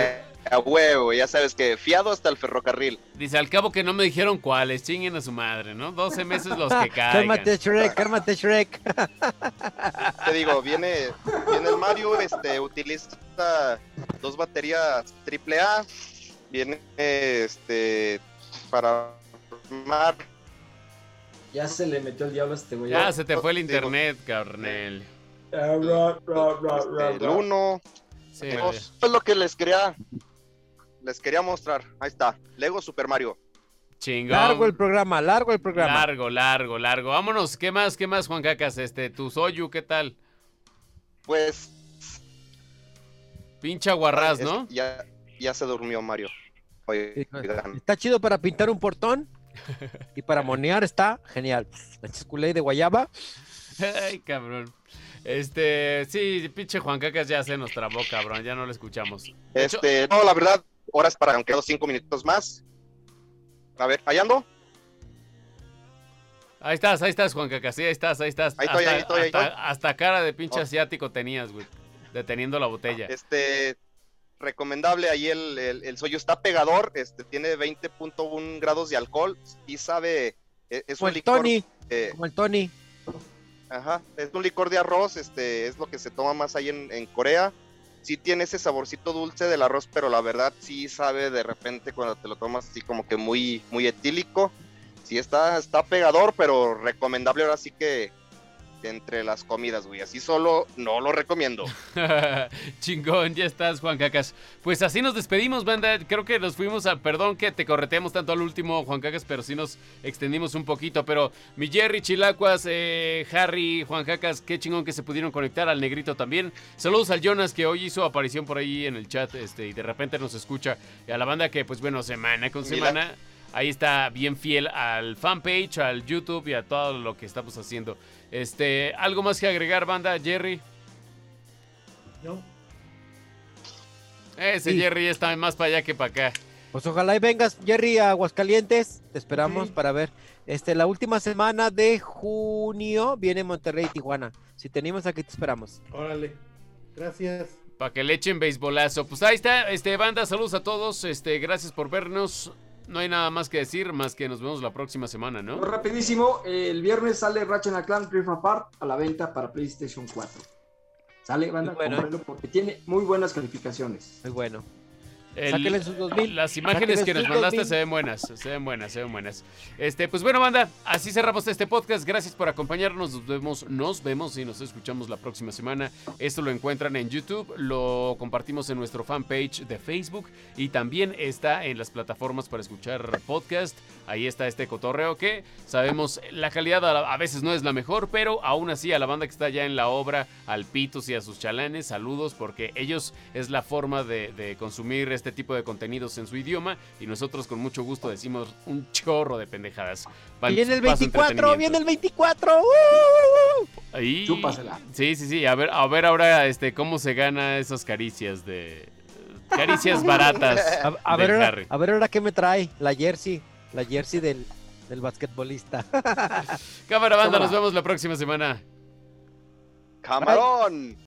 a huevo, ya sabes que fiado hasta el ferrocarril. Dice, al cabo que no me dijeron cuáles, chinguen a su madre, ¿no? 12 meses los que (laughs) caigan. Cálmate Shrek, cálmate Shrek. (laughs) Te digo, viene, viene el Mario, este, utiliza dos baterías AAA, viene este para armar Ya se le metió el diablo a este güey. Ya se te fue el Digo- internet, carnel. Ra, ra, ra, ra, este, el ra. 1, Sí, es lo que les quería les quería mostrar. Ahí está. Lego Super Mario. Chingón. Largo el programa, largo el programa. Largo, largo, largo. Vámonos. ¿Qué más, qué más, Juan Cacas? Este, tu Soyu, ¿qué tal? Pues Pincha guarrás, es- ¿no? ya, ya se durmió Mario. Oye, Está chido para pintar un portón y para (laughs) monear está genial. La chisculey de guayaba. Ay, cabrón. Este, sí, pinche Juan Cacas ya se nos trabó, cabrón. Ya no lo escuchamos. Hecho, este, no, la verdad, horas para aunque dos cinco minutos más. A ver, ¿ahí ando? Ahí estás, ahí estás, Juan Cacas. Sí, ahí estás, ahí estás. Ahí estoy, hasta, ahí estoy, ahí hasta- estoy. hasta cara de pinche Oh. asiático tenías, güey. Deteniendo la botella. Este, recomendable, ahí el, el, el Soyu está pegador, este, tiene 20.1 grados de alcohol y sabe, e- es Como un el licor, Tony, eh, como el Tony. ajá, es un licor de arroz, este, es lo que se toma más ahí en, en Corea. Sí tiene ese saborcito dulce del arroz, pero la verdad sí sabe de repente cuando te lo tomas así como que muy, muy etílico. Sí está, está pegador, pero recomendable ahora sí que entre las comidas, güey. Así solo no lo recomiendo. (laughs) Chingón, ya estás, Juan Cacas. Pues así nos despedimos, banda. Creo que nos fuimos a. Perdón que te correteamos tanto al último, Juan Cacas, pero sí nos extendimos un poquito. Pero mi Jerry, Chilacuas, eh, Harry, Juan Cacas, qué chingón que se pudieron conectar al negrito también. Saludos al Jonas que hoy hizo aparición por ahí en el chat este, y de repente nos escucha. Y a la banda que, pues bueno, semana con Mira. Ahí está bien fiel al fanpage, al YouTube y a todo lo que estamos haciendo. Este, ¿algo más que agregar, banda, Jerry? ¿no? Ese Sí. Jerry está más para allá que para acá. Pues ojalá y vengas, Jerry, a Aguascalientes. Te esperamos Sí. para ver. Este, la última semana de junio viene Monterrey y Tijuana. Si tenemos aquí, te esperamos. Órale. Gracias. Para que le echen beisbolazo. Pues ahí está, este banda, saludos a todos. Este, gracias por vernos. No hay nada más que decir, más que nos vemos la próxima semana, ¿no? Rapidísimo, el viernes sale Ratchet and Clank Rift Apart a la venta para PlayStation 4. Sale, banda, Muy bueno, porque tiene muy buenas calificaciones. Muy bueno. El- sus 2000. las imágenes que nos mandaste 2000. se ven buenas, se ven buenas, se ven buenas. Este, pues bueno, banda, así cerramos este podcast. Gracias por acompañarnos. Nos vemos, nos vemos y nos escuchamos la próxima semana. Esto lo encuentran en YouTube, lo compartimos en nuestro fanpage de Facebook y también está en las plataformas para escuchar podcast. Ahí está este cotorreo que sabemos la calidad a, a veces no es la mejor, pero aún así a la banda que está ya en la obra, al Pitos y a sus chalanes, saludos porque ellos es la forma de, de consumir este tipo de contenidos en su idioma y nosotros con mucho gusto decimos un chorro de pendejadas. Viene el paso 24, entretenimiento. viene el 24. ¡Uh, uh, uh! Ahí- Chúpasela. Sí, sí, sí. A ver, a ver ahora este, cómo se gana esas caricias de. Caricias baratas. (laughs) A, a ver, ahora, Harry. a ver ahora qué me trae. La jersey. La jersey del, del basquetbolista. Cámara banda, Cámara. nos vemos la próxima semana. ¡Camarón!